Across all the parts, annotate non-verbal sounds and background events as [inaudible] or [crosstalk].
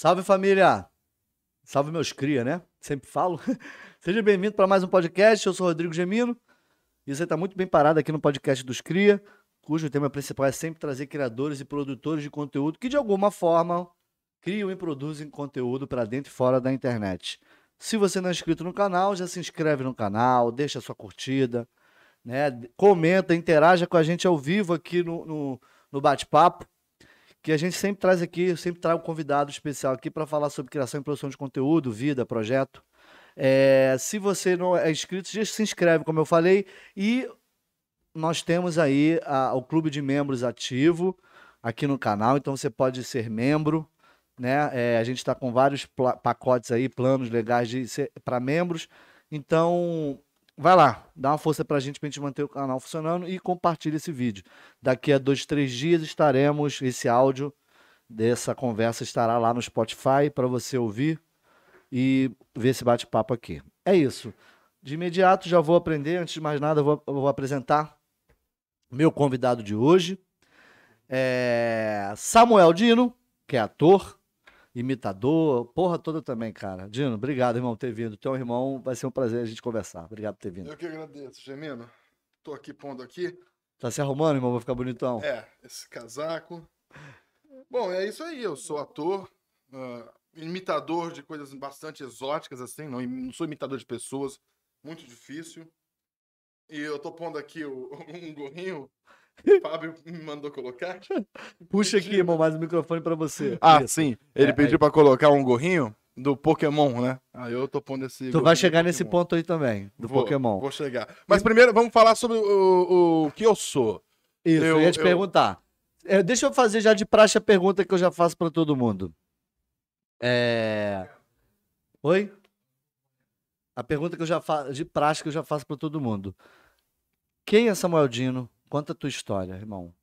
Salve família! Salve meus cria, né? Sempre falo. [laughs] Seja bem-vindo para mais um podcast. Eu sou Rodrigo Gemino e você está muito bem parado aqui no podcast dos Cria, cujo tema principal é sempre trazer criadores e produtores de conteúdo que de alguma forma criam e produzem conteúdo para dentro e fora da internet. Se você não é inscrito no canal, já se inscreve no canal, deixa sua curtida, né? comenta, interaja com a gente ao vivo aqui no, no, no bate-papo que a gente sempre traz aqui, sempre traz um convidado especial aqui para falar sobre criação e produção de conteúdo, vida, projeto. É, se você não é inscrito, já se inscreve, como eu falei, e nós temos aí a, o clube de membros ativo aqui no canal, então você pode ser membro, né? É, a gente está com vários pacotes aí, planos legais para membros. Então, vai lá, dá uma força pra gente, pra gente manter o canal funcionando e compartilha esse vídeo. Daqui a dois, três dias estaremos, esse áudio dessa conversa estará lá no Spotify para você ouvir e ver esse bate-papo aqui. É isso. De imediato já vou aprender, antes de mais nada, vou, vou apresentar meu convidado de hoje. É Samuel Dino, que é ator, imitador, porra toda também, cara. Dino, obrigado, irmão, por ter vindo. Teu irmão, vai ser um prazer a gente conversar. Obrigado por ter vindo. Eu que agradeço, Gemino. Tô aqui pondo aqui. Tá se arrumando, irmão? Vai ficar bonitão. É, esse casaco. Bom, é isso aí. Eu sou ator, uh, imitador de coisas bastante exóticas, assim. Não, não sou imitador de pessoas. Muito difícil. E eu tô pondo aqui o, [laughs] um gorrinho Fábio me mandou colocar. [laughs] Puxa aqui, irmão, mais o microfone para você. Ah, Isso. sim. Ele é, pediu é. para colocar um gorrinho do Pokémon, né? Aí eu tô pondo esse. Tu vai chegar nesse ponto aí também, do vou, Pokémon. Vou chegar. Mas primeiro vamos falar sobre o, o que eu sou. Isso, eu, eu ia te eu... perguntar. É, deixa eu fazer já de praxe a pergunta que eu já faço para todo mundo. É. Oi? A pergunta que eu já faço, de praxe que eu já faço para todo mundo. Quem é Samuel Dino? Conta a tua história, irmão.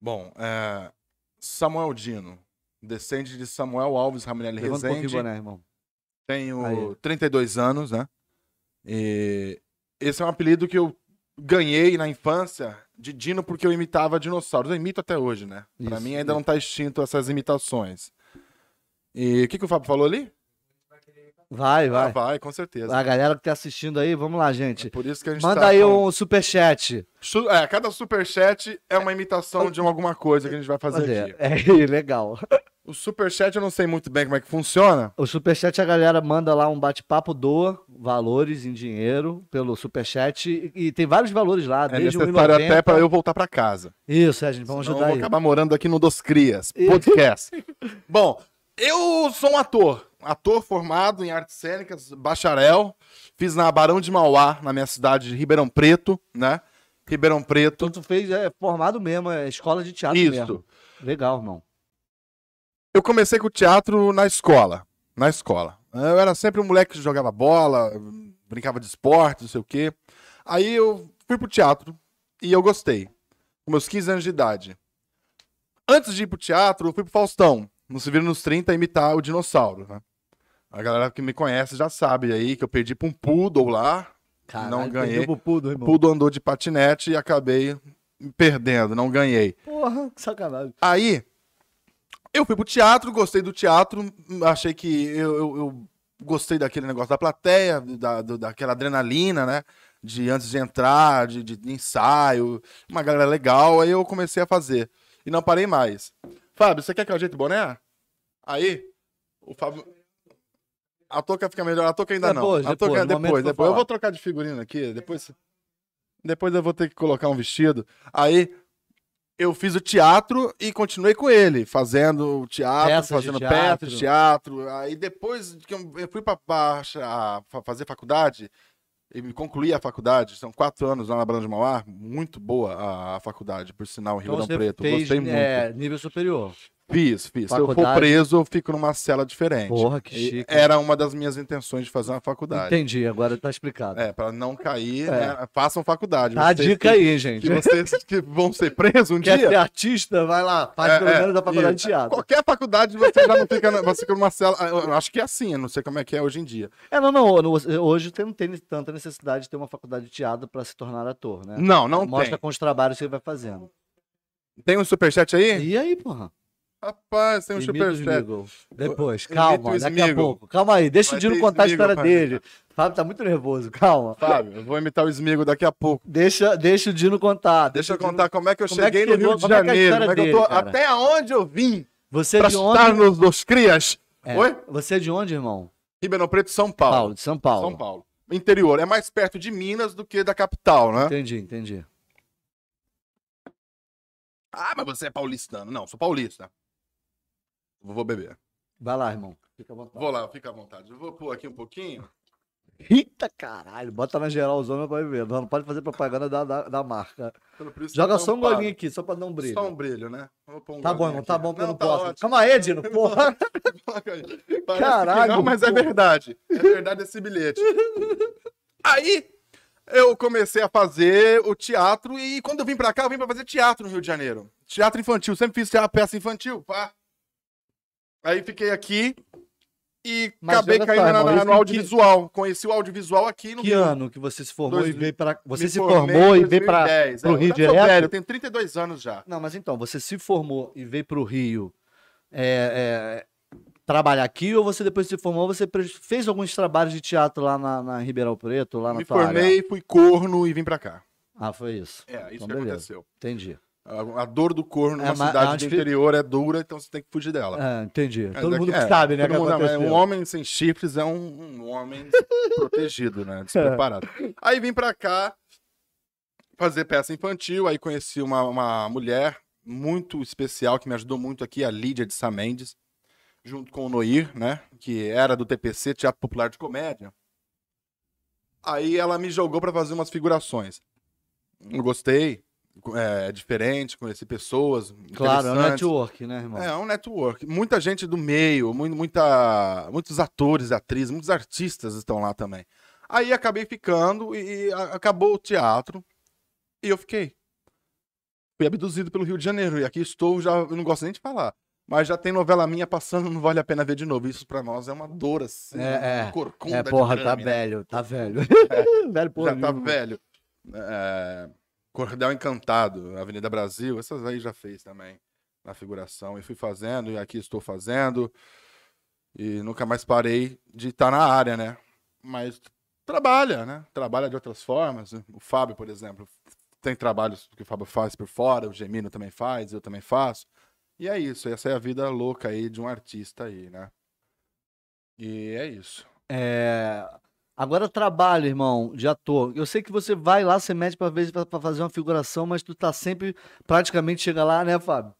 Bom, é... Samuel Dino, descende de Samuel Alves Raminelli Levanta Rezende. Um boné, irmão. Tenho Aí. 32 anos, né? E esse é um apelido que eu ganhei na infância de Dino porque eu imitava dinossauros. Eu imito até hoje, né? Pra mim ainda isso. não tá extinto essas imitações. E o que, que o Fábio falou ali? Vai, vai. Ah, vai, com certeza. A galera que tá assistindo aí, vamos lá, gente. É por isso que a gente Manda tá aí com... um superchat. É, cada superchat é uma imitação de alguma coisa que a gente vai fazer é, aqui. [laughs] É, legal. O superchat eu não sei muito bem como é que funciona. O superchat a galera manda lá um bate-papo, doa valores em dinheiro pelo superchat e, tem vários valores lá. É desde necessário até para eu voltar para casa. Isso, é, gente, vamos Senão ajudar eu vou acabar morando aqui no Dos Crias, podcast. [laughs] Bom, eu sou um ator ator formado em artes cênicas, bacharel. Fiz na Barão de Mauá, na minha cidade de Ribeirão Preto, né? Ribeirão Preto. Então tu fez, é formado mesmo, é escola de teatro Isso. mesmo. Legal, irmão. Eu comecei com o teatro na escola. Na escola. Eu era sempre um moleque que jogava bola, brincava de esporte, não sei o quê. Aí eu fui pro teatro e eu gostei. Com meus 15 anos de idade. Antes de ir pro teatro, eu fui pro Faustão. No Se Vira nos 30 imitar o dinossauro, né? A galera que me conhece já sabe aí que eu perdi pra um poodle lá. Caralho, não ganhei. Pro poodle, irmão. poodle andou de patinete e acabei perdendo, não ganhei. Porra, que sacanagem. Aí, eu fui pro teatro, gostei do teatro, achei que eu, eu, eu gostei daquele negócio da plateia, da, do, daquela adrenalina, né? De antes de entrar, de, de ensaio, uma galera legal, aí eu comecei a fazer. E não parei mais. Fábio, você quer que eu ajeite o boné? Aí, o Fábio. A touca fica melhor. A touca ainda depois, não. A touca depois, depois. depois. Eu vou trocar de figurino aqui. Depois, depois eu vou ter que colocar um vestido. Aí eu fiz o teatro e continuei com ele, fazendo teatro, peças fazendo de peças de teatro. Aí depois que eu fui para fazer faculdade e concluí a faculdade, são quatro anos lá na Barão de Mauá, muito boa a, faculdade, por sinal, em então Ribeirão Preto. Fez, Gostei muito. É, nível superior. Fiz, fiz. Faculdade... Se eu for preso, eu fico numa cela diferente. Porra, que chique. Era uma das minhas intenções de fazer uma faculdade. Entendi, agora tá explicado. É, para não cair, é. né? façam faculdade. Tá a dica que, aí, gente. Que vocês que vão ser presos um Quer dia. ser artista, vai lá, faz é, pelo é, menos da faculdade de teatro. Qualquer faculdade você já não fica, você fica numa cela. Eu acho que é assim, eu não sei como é que é hoje em dia. É, não, não. Hoje não tem tanta necessidade de ter uma faculdade de teatro para se tornar ator, né? Não, não Mostra tem. com os trabalhos que você vai fazendo. Tem um superchat aí? E aí, porra? Rapaz, tem um Imita o superchat. Depois, calma, daqui a pouco. Calma aí, deixa Vai o Dino contar a Smigol história dele. Fábio tá muito nervoso, calma. Fábio, eu vou imitar o Smigo daqui a pouco. Deixa, deixa o Dino contar. Deixa eu o Dino- contar como é que eu Como é que cheguei no Rio de é é a Janeiro. é eu dele, tô, até aonde eu vim Você é pra de estar onde? nos, nos crias. É. Oi? Você é de onde, irmão? Ribeirão Preto, São Paulo. Paulo, de São Paulo. São Paulo. Interior. É mais perto de Minas do que da capital, né? Entendi, entendi. Ah, mas você é paulistano. Não, sou paulista. Vou beber. Vai lá, irmão. Fica à vontade. Vou lá, fica à vontade. Eu vou pôr aqui um pouquinho. Eita caralho, bota na geral o zona pra ver. Não pode fazer propaganda da, da, da marca. Joga só um golinho aqui, só pra dar um brilho. Só um brilho, né? Vou pôr um Tá bom, irmão, tá bom, porque eu não tá posso. ótimo. Calma aí, Dino, [laughs] porra. Caralho, não, mas é pô. verdade. É verdade esse bilhete. Aí eu comecei a fazer o teatro e quando eu vim pra cá, eu vim pra fazer teatro no Rio de Janeiro. Teatro infantil, sempre fiz teatro, peça infantil, pá. Aí fiquei aqui e Mas acabei só, caindo na- irmão, na- no audiovisual. Conheci o audiovisual aqui no Que Rio. ano que você se formou Dois- e veio para Você Me se formei formou e veio para 2010, pro é, Rio eu direto? velho, eu tenho 32 anos já. Não, mas então, você se formou e veio pro Rio é, é, trabalhar aqui ou você depois se formou, você fez alguns trabalhos de teatro lá na, na Ribeirão Preto, lá na Me tua área? formei, fui corno e vim pra cá. Ah, foi isso. É, isso Então, que beleza. aconteceu. Entendi. A, dor do corno É, numa cidade é uma do interior é dura, então você tem que fugir dela. É, entendi. Mas Todo aqui- mundo é, sabe, né? mundo- um homem sem chifres é um, um homem [laughs] protegido, né? Despreparado. Aí vim pra cá fazer peça infantil, aí conheci uma, uma mulher muito especial que me ajudou muito aqui, a Lídia de Samendes, junto com o Noir, né? Que era do TPC, Teatro Popular de Comédia. Aí ela me jogou pra fazer umas figurações. Eu gostei, é diferente, conheci pessoas. Claro, é um network, né, irmão? É, é um network. Muita gente do meio, mu- muita, muitos atores, atrizes, muitos artistas estão lá também. Aí acabei ficando e, e acabou o teatro e eu fiquei. Fui abduzido pelo Rio de Janeiro e aqui estou, já eu não gosto nem de falar. Mas já tem novela minha passando, não vale a pena ver de novo. Isso pra nós é uma dor assim. É, é. corcunda É, porra, tá grame, né? velho, tá velho. [laughs] velho, porra. Já tá velho. É, Cordel Encantado, Avenida Brasil, essas aí já fez também na figuração. E fui fazendo, e aqui estou fazendo. E nunca mais parei de estar na área, né? Mas trabalha, né? Trabalha de outras formas. O Fábio, por exemplo, tem trabalhos que o Fábio faz por fora, o Gemino também faz, eu também faço. E é isso, essa é a vida louca aí de um artista aí, né? E é isso. É, Agora trabalho, irmão, de ator. Eu sei que você vai lá, você mete pra, vez pra fazer uma figuração, mas tu tá sempre, praticamente chega lá, né, Fábio?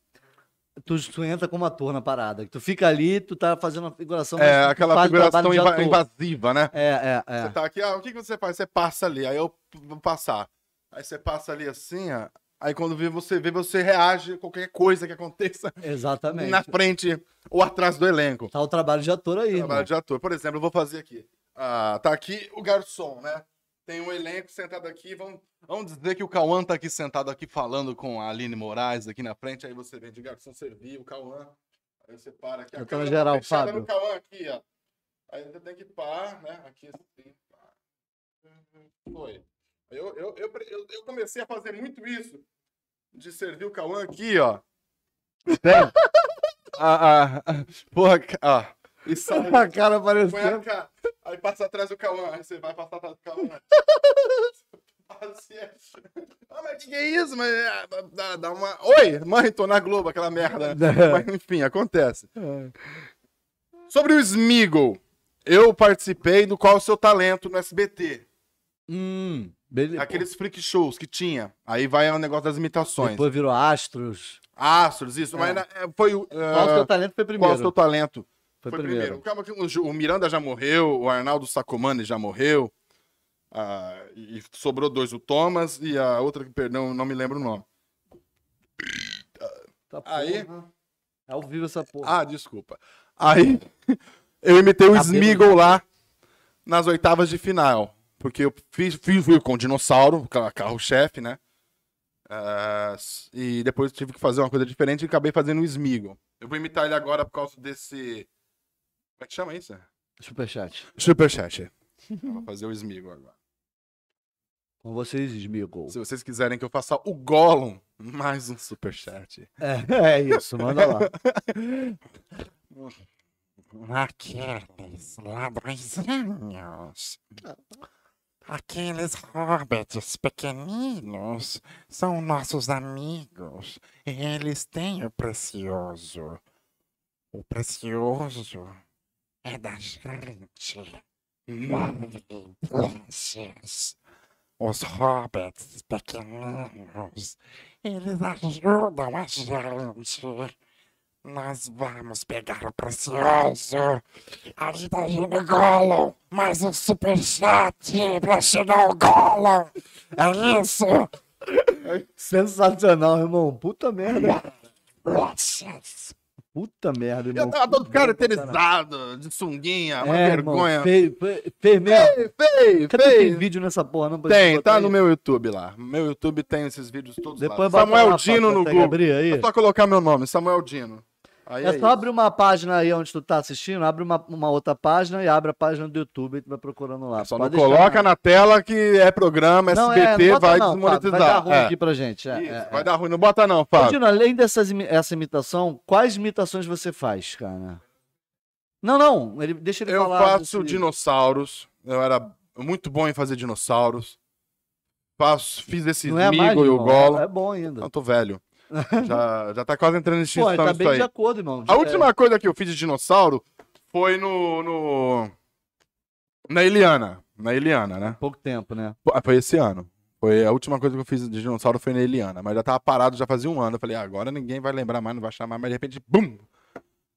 Tu, tu entra como ator na parada. Tu fica ali, tu tá fazendo uma figuração. É aquela o figuração ator. invasiva, né? É, é, Você é. tá aqui, ah, o que, que você faz? Você passa ali, aí eu vou passar. Aí você passa ali assim, ó. Aí quando vê você vê, você reage a qualquer coisa que aconteça [laughs] Exatamente. na frente ou atrás do elenco. Tá o trabalho de ator aí, irmão. Trabalho de ator. Por exemplo, eu vou fazer aqui. Ah, tá aqui o garçom, né? Tem um elenco sentado aqui. Vamos, vamos dizer que o Cauã tá aqui sentado aqui falando com a Aline Moraes aqui na frente. Aí você vem de garçom servir o Cauã. Aí você para aqui. a Eu tô geral, Fábio. no Cauã aqui, ó. Aí você tem que pá, né? Aqui assim. pá. Foi. Eu, eu, eu, eu, comecei a fazer muito isso. De servir o Cauã aqui, ó. Tem. [laughs] ah, ah, ah, porra. E sai. [laughs] A cara Põe a aparecendo. cara, aí passa atrás do Cauã, aí você vai passar atrás do Cauã. [laughs] Assim, é. Ah, mas que que é isso? Mas é, dá, dá uma. Oi, mãe, tô na Globo, aquela merda. né? [laughs] Mas enfim, acontece. Sobre o Smiggle, eu participei do Qual é o Seu Talento no SBT. Hum, beleza. Aqueles freak shows que tinha. Aí vai o negócio das imitações. Depois virou Astros. Astros, isso. É. Mas é, foi o. Qual o seu talento foi Qual é o primeiro? Seu Talento? Foi, Foi primeiro. primeiro. O Miranda já morreu, o Arnaldo Sacomani já morreu. ah, e sobrou dois, o Thomas e a outra que, perdão, não me lembro o nome. Tá Aí-. É ao vivo essa porra. Ah, desculpa. Aí [laughs] eu imitei o. Smiggle lá nas oitavas de final. Porque eu fiz, fiz com o dinossauro, ca- carro-chefe, né? S- e depois tive que fazer uma coisa diferente e acabei fazendo o Smiggle. Eu vou imitar ele agora por causa desse. Como é que chama isso? Superchat. Superchat. Vou fazer o Smiggle agora. Com vocês, Smigol. Se vocês quiserem que eu faça o Gollum Mais um superchat. É, é isso, manda lá. Aqueles ladrõezinhos. Aqueles hobbits pequeninos são nossos amigos. E eles têm o precioso. O precioso é da gente. Precious. Os hobbits pequeninos, eles ajudam a gente. Nós vamos pegar o precioso. Ali tá vindo o Gollum. Mais um superchat pra chegar o Gollum. É isso. Sensacional, irmão. Puta merda. Precious. Puta merda, irmão. Eu tava todo caracterizado, de sunguinha, uma É, vergonha. Fez, fez mesmo. Feio, Cadê tem feio. vídeo nessa porra? Não, Tem, tá aí? no meu YouTube lá. Meu YouTube tem esses vídeos todos Depois lá. Samuel lá, Dino no Google. É só colocar meu nome, Samuel Dino. Aí É é só abrir uma página aí onde tu tá assistindo, abre uma, uma outra página e abre a página do YouTube e tu vai procurando lá. isso. Só não Pode deixar coloca na- na tela que é programa, Não, é, SBT não bota vai não, Fábio, desmonetizar. Vai dar ruim É. aqui pra gente. É, Isso, é, vai é. dar ruim. Não bota não, Fábio. Dino, além dessas, essa imitação, quais imitações você faz, cara? Não, não, ele, deixa ele Eu falar. faço desse- dinossauros. Eu era muito bom em fazer dinossauros. Faço, fiz esse Não é Smeagol e o. É, é bom ainda. Não, tô velho. [laughs] já, já tá quase entrando em Pô, extinção ele tá bem aí. de acordo, irmão. A É, última coisa que eu fiz de dinossauro foi no. no... Na Eliana. Na Eliana, né? pouco tempo, né? Pô, Foi esse ano. Foi a última coisa que eu fiz de dinossauro foi na Eliana. Mas já tava parado, já fazia um ano. Eu falei, ah, agora ninguém vai lembrar mais, não vai chamar, mas de repente, bum!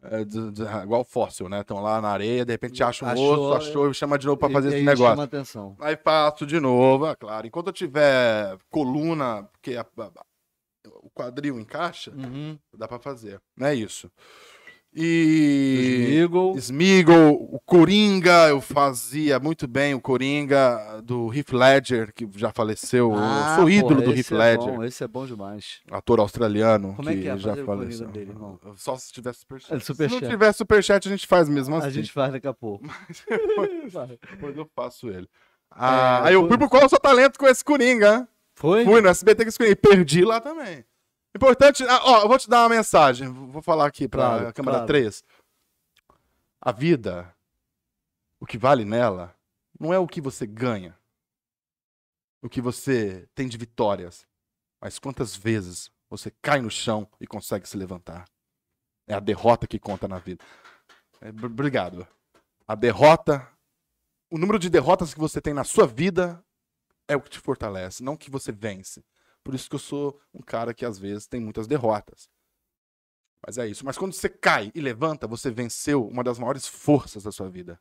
É, de- de- igual fóssil, né? Estão lá na areia, de repente acha um Achou, osso, achou e chama de novo pra E- fazer esse negócio. Chama atenção. Aí faço de novo, é claro. Enquanto eu tiver coluna, porque a- a- o quadril encaixa, Uhum. dá pra fazer. Não é isso. E. Eagle. Smeagol, o Coringa, eu fazia muito bem o Coringa do Heath Ledger, que já faleceu. Ah, eu sou ídolo do Heath é Ledger, bom, esse é bom demais. ator australiano Como é que é já fazer o Coringa faleceu. dele, irmão? Só se tiver superchat. É, Se superchat. não tiver superchat, a gente faz mesmo assim. A gente faz daqui a pouco. [laughs] Vai. Depois eu faço ele. Ah, É, aí eu fui pro Qual é o Seu Talento com esse Coringa? Foi? Fui no SBT com esse Coringa. e Perdi lá também. Importante. ah, ó, eu vou te dar uma mensagem. Vou falar aqui pra Claro, câmera claro. 3. A vida, o que vale nela, não é o que você ganha, o que você tem de vitórias, mas quantas vezes você cai no chão e consegue se levantar. É a derrota que conta na vida. É, br- obrigado. A derrota, o número de derrotas que você tem na sua vida é o que te fortalece, não o que você vence. Por isso que eu sou um cara que às vezes tem muitas derrotas. Mas é isso. Mas quando você cai e levanta, você venceu uma das maiores forças da sua vida.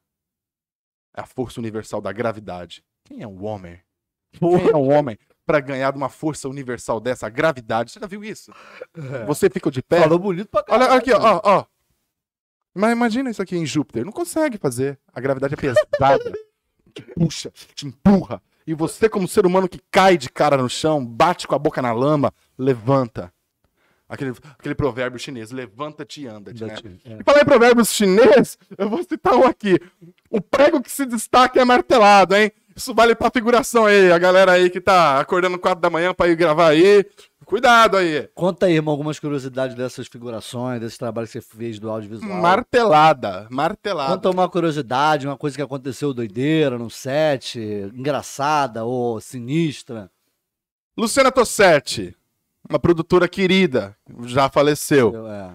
É a força universal da gravidade. Quem é um homem? Quem é um homem para ganhar de uma força universal dessa, a gravidade? Você já viu isso? Você fica de pé. Falou bonito pra caralho. Olha aqui, ó, ó. Mas imagina isso aqui em Júpiter. Não consegue fazer. A gravidade é pesada. te puxa, te empurra. E você, como ser humano que cai de cara no chão, bate com a boca na lama, levanta. Aquele, aquele provérbio chinês, levanta-te e anda-te, né? É. E falar em provérbios chinês, eu vou citar um aqui. O prego que se destaca é martelado, hein? Isso vale pra figuração aí, a galera aí que tá acordando 4 da manhã pra ir gravar aí. Cuidado aí. Conta aí, irmão, algumas curiosidades dessas figurações, desse trabalho que você fez do audiovisual. Martelada, martelada. Conta uma curiosidade, uma coisa que aconteceu doideira no set, engraçada ou sinistra. Luciana Tossetti, uma produtora querida, já faleceu. Eu, é.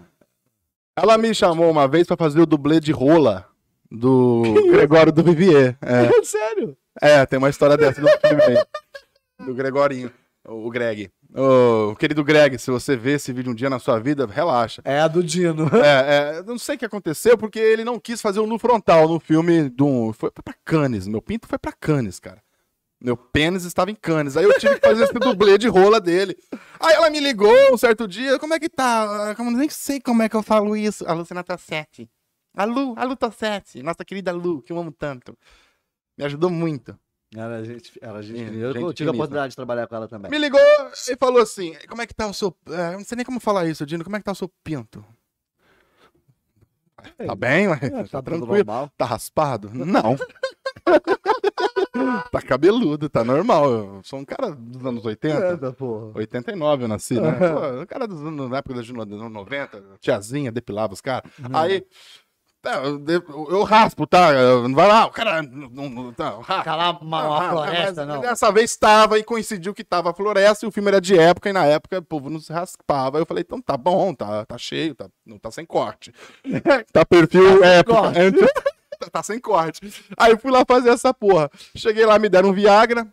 Ela me chamou uma vez pra fazer o dublê de rola do Gregório do Vivier. É, [laughs] Sério? É, tem uma história dessa no filme aí. Do Gregorinho, o Greg. Ô, querido Greg, se você ver esse vídeo um dia na sua vida, relaxa. É a do Dino. É, é, eu não sei o que aconteceu, porque ele não quis fazer o nu frontal no filme do. Foi pra Cannes. Meu pinto foi pra Cannes, cara. Meu pênis estava em Cannes. Aí eu tive que fazer esse dublê de rola dele. Aí ela me ligou um certo dia, como é que tá? Como, nem sei como é que eu falo isso. A Luciana Tossetti. A Lu, a Lu Tossetti, nossa querida Lu, que eu amo tanto. Me ajudou muito. Era gente, era gente, É, finíssima. Eu gente tive a oportunidade de trabalhar com ela também. Me ligou e falou assim: como é que tá o seu. é, não sei nem como falar isso, Dino. Como é que tá o seu pinto? Tá bem, ué? É, tá tá tranquilo. normal. Tá raspado? Não. [laughs] tá cabeludo, tá normal. Eu sou um cara dos anos 80. tá, porra. 89 eu nasci, né? [laughs] Pô, o cara dos anos, na época dos anos 90, tiazinha, depilava os caras. Aí, tá, eu, de- eu raspo, tá? Não vai lá, o cara. Não, não, tá. Calar uma, uma Ah, floresta, mas não. Dessa vez estava e coincidiu que tava a floresta e o filme era de época e na época o povo não se raspava. Eu falei, então tá bom, tá, tá cheio, tá, não tá sem corte. [laughs] tá perfil época. corte. É, então, tá- tá sem corte. Aí eu fui lá fazer essa porra. Cheguei lá, me deram um Viagra.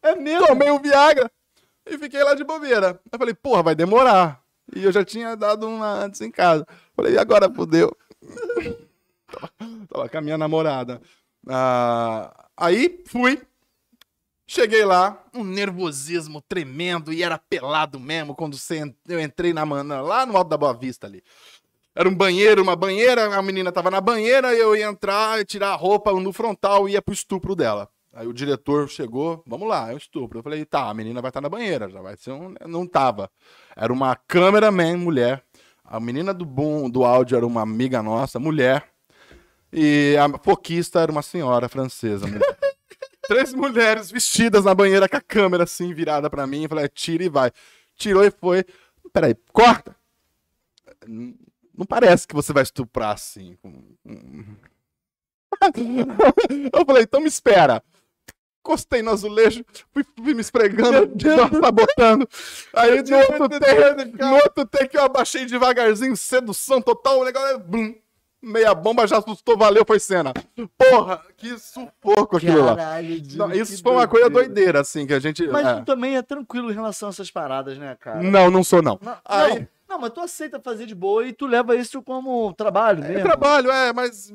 É mesmo? Tomei um Viagra e fiquei lá de bobeira. Eu falei, porra, vai demorar. E eu já tinha dado uma antes em casa. Falei, e agora fudeu. [laughs] tava, com a minha namorada. Ah, aí fui. Cheguei lá, um nervosismo tremendo e era pelado mesmo quando eu entrei na mana lá no alto da Boa Vista ali. Era um banheiro, uma banheira, a menina tava na banheira, eu ia entrar, tirar a roupa no frontal e ia pro estupro dela. Aí o diretor chegou, vamos lá, é o estupro. Eu falei, tá, a menina vai estar na banheira, já vai ser um. Não tava. Era uma cameraman mulher. A menina do boom do áudio era uma amiga nossa, mulher. E a foquista era uma senhora francesa. mulher. [laughs] Três mulheres vestidas na banheira com a câmera assim virada pra mim. Falei, tira e vai. Tirou e foi. Peraí, corta. Não parece que você vai estuprar assim. [laughs] Eu falei, então me espera. Encostei no azulejo, fui, fui me esfregando, sabotando. Aí no outro, take, no outro take eu abaixei devagarzinho, sedução total, o negócio é. Blum, meia bomba já assustou, valeu, foi cena. Porra, que sufoco aquilo lá. Caralho, Não, que isso foi uma coisa doideira. assim, que a gente. Mas é. tu também é tranquilo em relação a essas paradas, né, cara? Não, não sou, não. Não, Aí- não, não, mas tu aceita fazer de boa e tu leva isso como trabalho É mesmo. trabalho, é, mas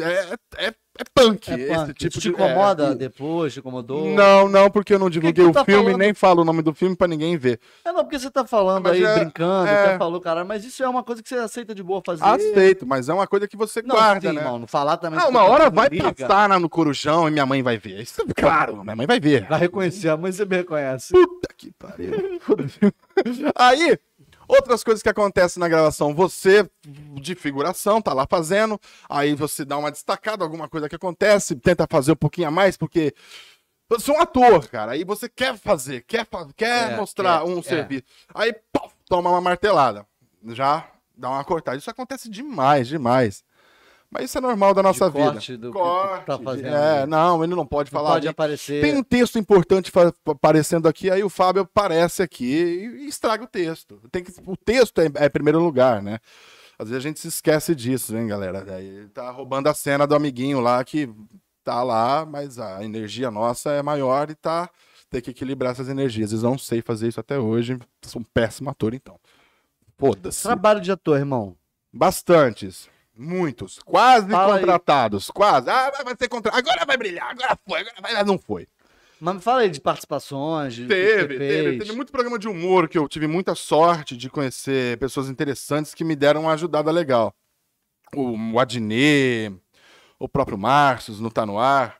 é, é, é, é punk, É esse punk. tipo te de. incomoda é, depois, te incomodou? Não, não, porque eu não divulguei tu o tá filme, falando? nem falo o nome do filme pra ninguém ver. É não, porque você tá falando Mas aí, é- brincando, é. até falou, cara, mas isso é uma coisa que você aceita de boa fazer. Aceito, mas é uma coisa que você Não, guarda, sim, né? mano, falar também. Ah, que uma hora não vai liga. passar na- no corujão e minha mãe vai ver. Isso, claro, minha mãe vai ver. Vai reconhecer, a mãe você me reconhece. Puta que pariu. [laughs] Aí, outras coisas que acontecem na gravação. Você, de figuração, tá lá fazendo, aí você dá uma destacada, alguma coisa que acontece, tenta fazer um pouquinho a mais, porque eu sou um ator, cara. Aí você quer fazer, quer, quer É, mostrar quer, um é. serviço. Aí, pô, toma uma martelada. Já dá uma cortada. Isso acontece demais, demais. Mas isso é normal da nossa vida. corte do que corte, tá de- fazendo É, ali. não, ele não pode Não falar. pode de- aparecer. tem um texto importante aparecendo aqui, aí o Fábio aparece aqui e, estraga o texto. Tem que, o texto é, é primeiro lugar, né? Às vezes a gente se esquece disso, hein, galera? Daí tá roubando a cena do amiguinho lá que tá lá, mas a energia nossa é maior e tá. Tem que equilibrar essas energias. Eles não sei fazer isso até hoje. Sou um péssimo ator, então. Foda-se. Trabalho de ator, irmão. Bastantes. Muitos. Quase Fala aí. contratados. Quase. Ah, vai- vai ser contratado. Agora vai brilhar. Agora foi. Agora vai. Não foi. Mas me fala aí de participações. De Teve, teve, teve muito programa de humor que eu tive muita sorte de conhecer pessoas interessantes que me deram uma ajudada legal. O, o Adnet, o próprio Marcius no Tá No Ar.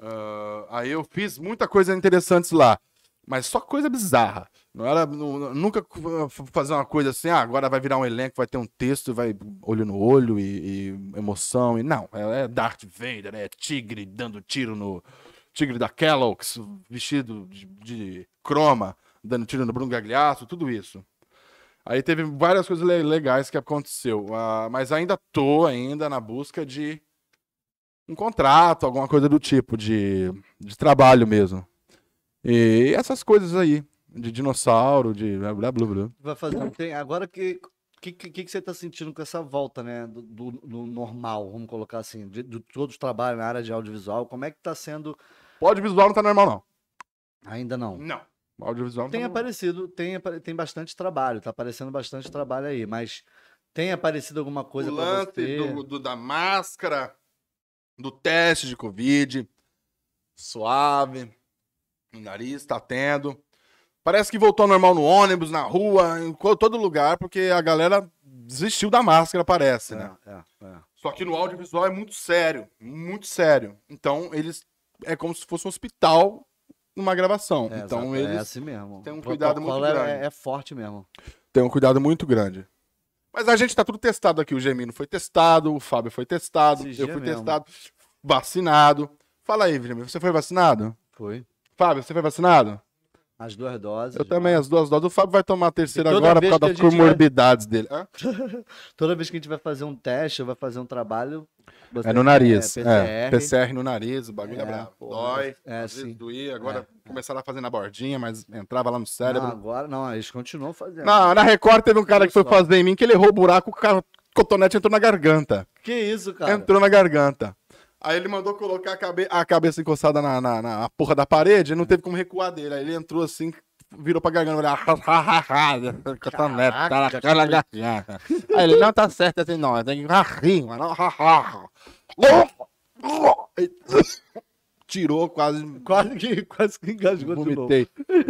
Ah, aí eu fiz muita coisa interessante lá, mas só coisa bizarra. Não era nu- nunca f- fazer uma coisa assim, ah, agora vai virar um elenco, vai ter um texto, vai olho no olho e, e emoção. E não, é, é Darth Vader, é tigre dando tiro no tigre da Kellogg's, vestido de, de croma, dando tiro no Bruno Gagliasso, tudo isso. Aí teve várias coisas le- legais que aconteceu, ah, mas ainda tô ainda na busca de um contrato, alguma coisa do tipo, de, de trabalho mesmo. E essas coisas aí, de dinossauro, de blá blá blá blá. Vai fazer. Tem, agora que. O que, que, que você tá sentindo com essa volta, né? Do, do- do normal, vamos colocar assim, de, de todos os trabalhos na área de audiovisual, como é que tá sendo? O audiovisual não tá normal, não. Ainda não. Não. O audiovisual não Tem tá normal. aparecido, tem, tem bastante trabalho, tá aparecendo bastante trabalho aí, mas tem aparecido alguma coisa o pra lance você? do, do- da máscara, do teste de Covid, suave, o nariz tá tendo. Parece que voltou ao normal no ônibus, na rua, em todo lugar, porque a galera desistiu da máscara, parece, né? É, é, é. Só que no audiovisual é muito sério, muito sério. Então, eles. É como se fosse um hospital numa gravação. É, então, é eles assim mesmo. têm um cuidado muito é- grande. É, é forte mesmo. têm um cuidado muito grande. Mas a gente tá tudo testado aqui. O Gemino foi testado, o Fábio foi testado, Esses eu fui mesmo. testado, vacinado. Fala aí, Vini, você foi vacinado? Foi. Fábio, você foi vacinado? As duas doses. Eu também, as duas doses. O Fábio vai tomar a terceira agora por causa das gente vai- comorbidades dele. Hã? [laughs] Toda vez que a gente vai fazer um teste vai fazer um trabalho. É no nariz. É, É, PCR. PCR no nariz, o bagulho é, É, bravo. porra. Dói, É, às vezes sim. doía. Agora começaram a fazer na bordinha, mas entrava lá no cérebro. Não, agora não, eles continuam fazendo. Na, na Record teve um cara que foi fazer em mim que ele errou o buraco, o cotonete entrou na garganta. Que isso, cara? Entrou na garganta. Aí ele mandou colocar a, cabe- a cabeça encostada na, na, na porra da parede, não teve como recuar dele. Aí ele entrou assim, virou pra garganta, garganta. Aí ele, não tá certo assim não, tem que rir, mano. Tirou quase, Quase que, quase que engasgou vomitei.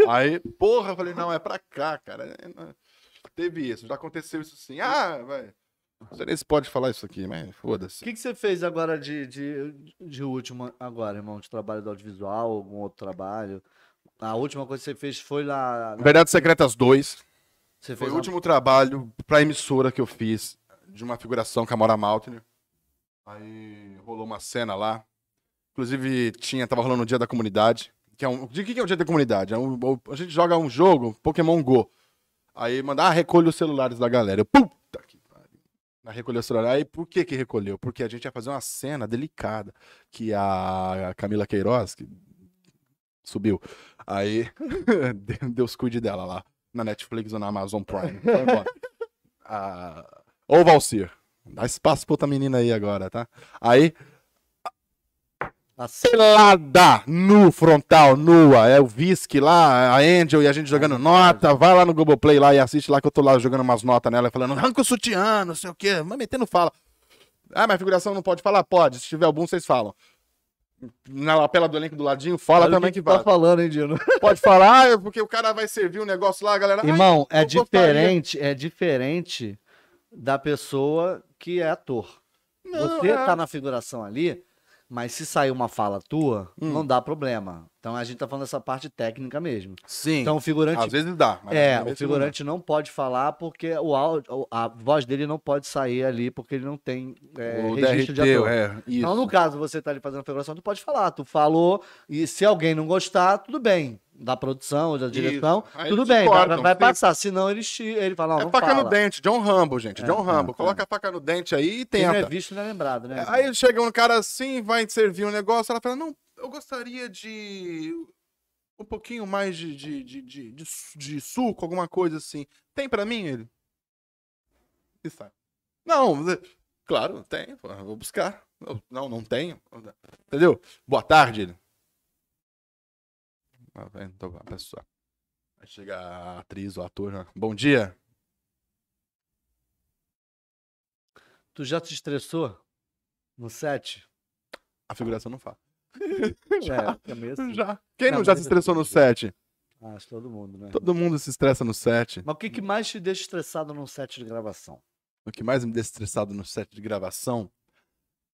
Aí, porra, eu falei, não, é pra cá, cara. Teve isso, já aconteceu isso sim. Ah, vai. Não sei nem se pode falar isso aqui, mas O foda-se. que, que você fez agora de, de, de último agora, irmão? De trabalho do audiovisual, algum outro trabalho? A última coisa que você fez foi lá. na- Verdades Secretas 2 Você foi o uma- último trabalho pra emissora que eu fiz de uma figuração com a Maura Maltner. Aí rolou uma cena lá. Inclusive, tinha, tava rolando o Dia da Comunidade. Que é um, de que, que é o Dia da Comunidade? É um- a gente joga um jogo, Pokémon Go. Aí manda, ah, recolhe os celulares da galera. Eu, puta Aí recolheu o celular. Aí por que que recolheu? Porque a gente ia fazer uma cena delicada. Que a Camila Queiroz, que subiu. Aí, [laughs] Deus cuide dela lá. Na Netflix ou na Amazon Prime. Foi embora. [laughs] Ah, Ô, Valcir. Dá espaço pra outra menina aí agora, tá? Aí, a- pelada, nu, frontal, nua. É o Visque lá, a Angel e a gente jogando nota. Vai lá no Globoplay lá e assiste lá que eu tô lá jogando umas notas nela, falando, arranca o sutiã, não sei o quê. Mas metendo fala. Ah, mas a figuração não pode falar? Pode. Se tiver algum, vocês falam. Na lapela do elenco do ladinho, fala Olha também que, que, tá vai. falando, hein, Dino? [laughs] Pode falar, ah, porque o cara vai servir um negócio lá, a galera. "Ai, Irmão, é eu gostaria." diferente, é diferente da pessoa que é ator. Não, Você é. tá na figuração ali, mas se sair uma fala tua, Hum. não dá problema. Então a gente tá falando dessa parte técnica mesmo. Sim. Então o figurante às vezes dá. mas É, o figurante não pode falar porque o áudio, a voz dele não pode sair ali porque ele não tem é, não. o registro de DRT, ator. é. Então, no caso, você tá ali fazendo a figuração, tu pode falar, tu falou, e se alguém não gostar, tudo bem. Da produção, da direção, tudo bem, vai- cortam, vai sim. passar. Senão ele, ele fala, não, É não faca fala. no dente, John Rambo, gente. É, John Rambo. é, Coloca a faca no dente aí e Quem não é tenta. visto não é lembrado, né? Aí chega um cara assim, vai servir um negócio, ela fala, não, eu gostaria de um pouquinho mais de, de, de, de, de su- de suco, alguma coisa assim. Tem pra mim, ele? E sai. Não, claro, tem, pô, vou buscar. Não, não tenho. Entendeu? Boa tarde, ele. Então, a pessoa. Aí chega a atriz, o ator, já, bom dia. Tu já te estressou no set? A figuração não fala. [laughs] É, é assim. Já. Quem não, Não, já se estressou no eu- set? Acho todo mundo, né? Todo mundo se estressa no set. Mas o que, que mais te deixa estressado num set de gravação? O que mais me deixa estressado no set de gravação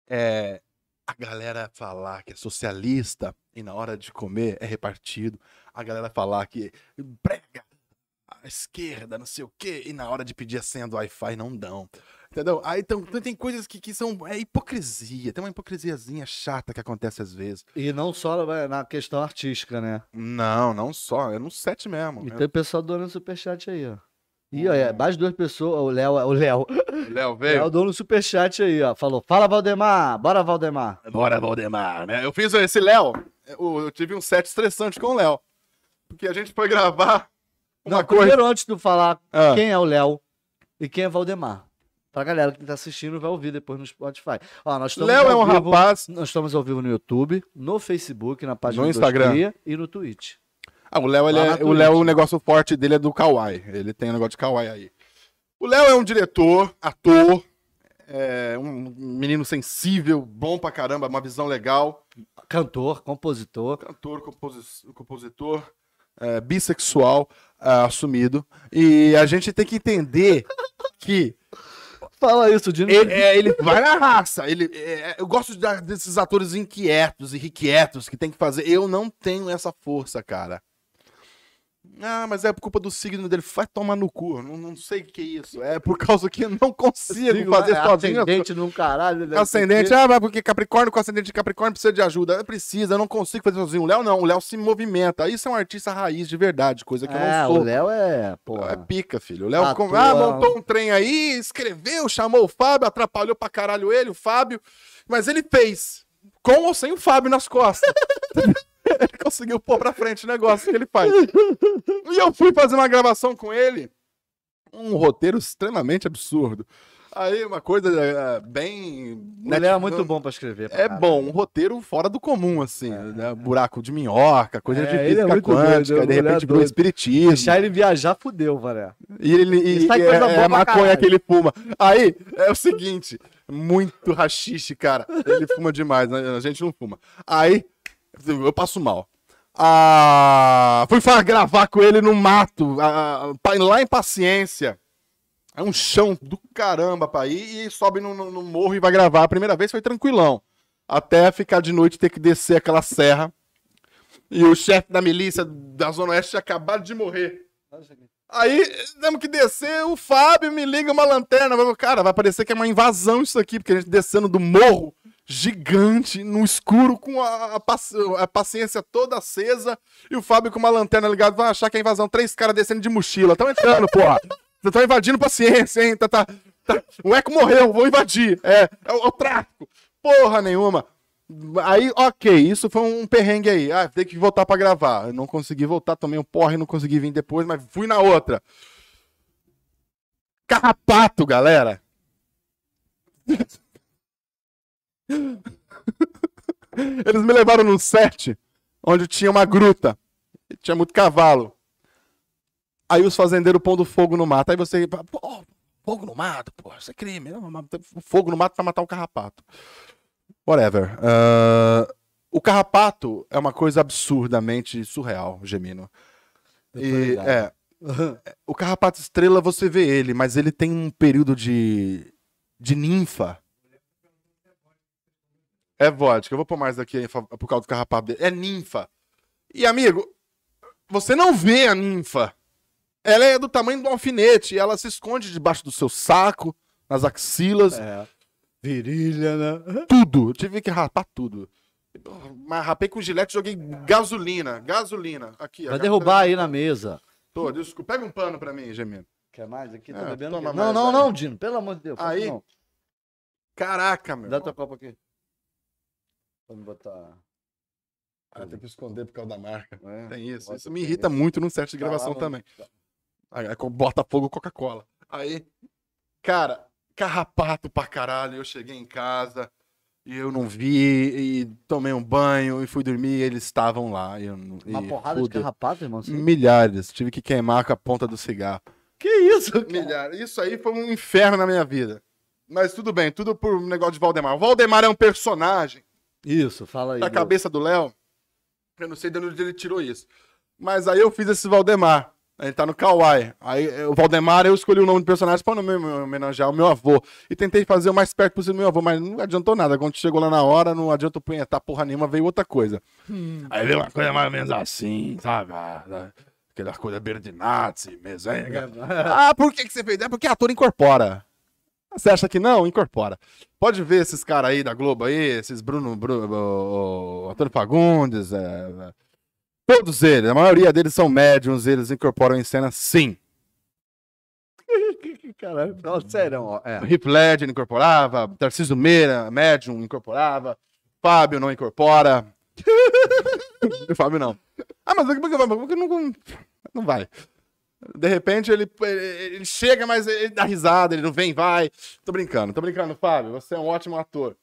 é a galera falar que é socialista e na hora de comer é repartido. A galera falar que prega a esquerda, não sei o quê, e na hora de pedir a senha do Wi-Fi não dão. Entendeu? Aí então, tem coisas que, que são. É hipocrisia. Tem uma hipocrisiazinha chata que acontece às vezes. E não só é, na questão artística, né? Não, não só. É no set mesmo. E tem o pessoal doando superchat aí, ó. E ó, é, mais duas pessoas, o Léo, o Léo, O [laughs] Léo o veio. Léo dono superchat aí, ó. Falou, fala Valdemar, bora Valdemar. Bora, Valdemar, né? Eu fiz esse Léo, eu, eu tive um set estressante com o Léo. Porque a gente foi gravar uma Não, coisa. primeiro antes de falar Ah, quem é o Léo e quem é Valdemar. Pra galera que tá assistindo vai ouvir depois no Spotify. Ó, nós estamos Léo é um vivo- rapaz. Nós estamos ao vivo no YouTube, no Facebook, na página No do Instagram. Cria e no Twitch. Ah, o Léo, ele é- o. Léo, o negócio forte dele é do Kawaii. Ele tem um negócio de Kawaii aí. O Léo é um diretor, ator, é um menino sensível, bom pra caramba, uma visão legal. Cantor, compositor. Cantor, composi- compositor, é, bissexual, é, assumido. E a gente tem que entender que Fala isso, Dino. Ele, é, ele vai na raça. Ele, é, eu gosto da- desses atores inquietos e irrequietos que tem que fazer. Eu não tenho essa força, cara. Ah, mas é por culpa do signo dele. Vai tomar no cu. Não, não sei o que é isso. É por causa que eu não consigo Signo fazer é sozinho. Ascendente num caralho. né? Ascendente, ah, mas porque Capricórnio com ascendente de Capricórnio precisa de ajuda. Precisa, eu não consigo fazer sozinho. O Léo não, o Léo se movimenta. Isso é um artista raiz de verdade, coisa que eu É, não o sou. Léo é, porra. É pica, filho. O Léo com- ah, montou um trem aí, escreveu, chamou o Fábio, atrapalhou pra caralho ele, o Fábio. Mas ele fez. Com ou sem o Fábio nas costas. [laughs] [laughs] ele conseguiu pôr pra frente o negócio que ele faz. E eu fui fazer uma gravação com ele. Um roteiro extremamente absurdo. Aí, uma coisa é, bem. Léo é muito bom pra escrever. pra É caralho. bom, um roteiro fora do comum, assim. né? Buraco de minhoca, coisa É, de ele é física muito quântica, doido, de ele é repente doido. espiritismo. Deixar ele viajar, fudeu, Varé. E ele e, E sai coisa é, boa é pra maconha caralho. que ele fuma. Aí, é o seguinte, muito rachixe, cara. Ele fuma demais, né? a gente não fuma. Aí, eu passo mal. Ah, fui gravar com ele no mato, ah, lá em Paciência. É um chão do caramba pra ir e sobe no, no- no morro e vai gravar. A primeira vez foi tranquilão. Até ficar de noite ter que descer aquela serra. E o chefe da milícia da Zona Oeste acabado de morrer. Aí temos que descer, o Fábio me liga uma lanterna. Cara, vai parecer que é uma invasão isso aqui, porque a gente descendo do morro gigante, no escuro, com a, a paci- a paciência toda acesa, e o Fábio com uma lanterna ligada, vai achar que é invasão. Três caras descendo de mochila. Estão entrando, porra. Estão invadindo paciência, hein? Tá, tá, tá. O Eco morreu, vou invadir. É, é o, é o tráfico. Porra nenhuma. Aí, ok, isso foi um perrengue aí. Ah, tem que voltar pra gravar. Eu não consegui voltar, tomei um porre, não consegui vir depois, mas fui na outra. Carrapato, galera. [laughs] Eles me levaram num set onde tinha uma gruta. Tinha muito cavalo. Aí os fazendeiros pondo fogo no mato. Aí você. Pô, fogo no mato, pô, isso é crime. Fogo no mato pra matar um carrapato. Whatever. Ah, o carrapato é uma coisa absurdamente surreal, Gemino. E, é, o carrapato estrela você vê ele, mas ele tem um período de, de ninfa. É vodka, eu vou pôr mais aqui aí fa- por causa do carrapato dele. É ninfa. E amigo, você não vê a ninfa. Ela é do tamanho um alfinete, ela se esconde debaixo do seu saco, nas axilas, É. Virilha, né? [laughs] tudo. Eu tive que rapar tudo. Mas rapei com gilete, joguei gasolina, gasolina. Aqui, Vai gasolina- derrubar aí na mesa. Tô, desculpa. Pega um pano pra mim, Gemino. Quer mais aqui? Tá É, bebendo? Não, mais não, aí. não, Dino. Pelo amor de Deus. Aí, não. Caraca, meu. Dá tua copa aqui. Vamos botar. Ah, tem que esconder por causa da marca. É, Tem isso. Isso me irrita muito no set de Tá gravação também. Aí, aí bota fogo Coca-Cola. Aí, cara, carrapato pra caralho. Eu cheguei em casa e eu não vi, e tomei um banho e fui dormir e eles estavam lá. E eu Uma e porrada de fudeu. carrapato, irmão. assim? Milhares. Tive que queimar com a ponta do cigarro. Que isso, cara? Milhares. Isso aí foi um inferno na minha vida. Mas tudo bem, tudo por um negócio de Valdemar. O Valdemar é um personagem Isso, fala aí. da Deus. cabeça do Léo. Eu não sei de onde ele tirou isso. Mas aí eu fiz esse Valdemar. Ele tá no Kawaii. Aí eh, o Valdemar, eu escolhi o nome do personagem pra não me me homenagear o meu avô. E tentei fazer o mais perto possível do meu avô, mas não adiantou nada. Quando chegou lá na hora, não adiantou punhetar porra nenhuma, veio outra coisa. Aí veio uma coisa mais ou menos assim, sabe? Ah, né? Aquela coisa Berdinazzi, mesenga. Ah, por que, que você fez? É porque ator incorpora. Você acha que não? Incorpora. Pode ver esses caras aí da Globo aí, esses Bruno, Bruno Antônio Fagundes, é, é, todos eles, a maioria deles são médiums, eles incorporam em cena sim. [laughs] Caralho, sério, ó. É. O Hip Ledger incorporava, Tarcísio Meira, médium, incorporava, Fábio não incorpora. [laughs] Fábio não. Ah, mas que- por que não, não vai. De repente ele, ele chega, mas ele dá risada, ele não vem, vai. Tô brincando, tô brincando, Fábio. Você é um ótimo ator.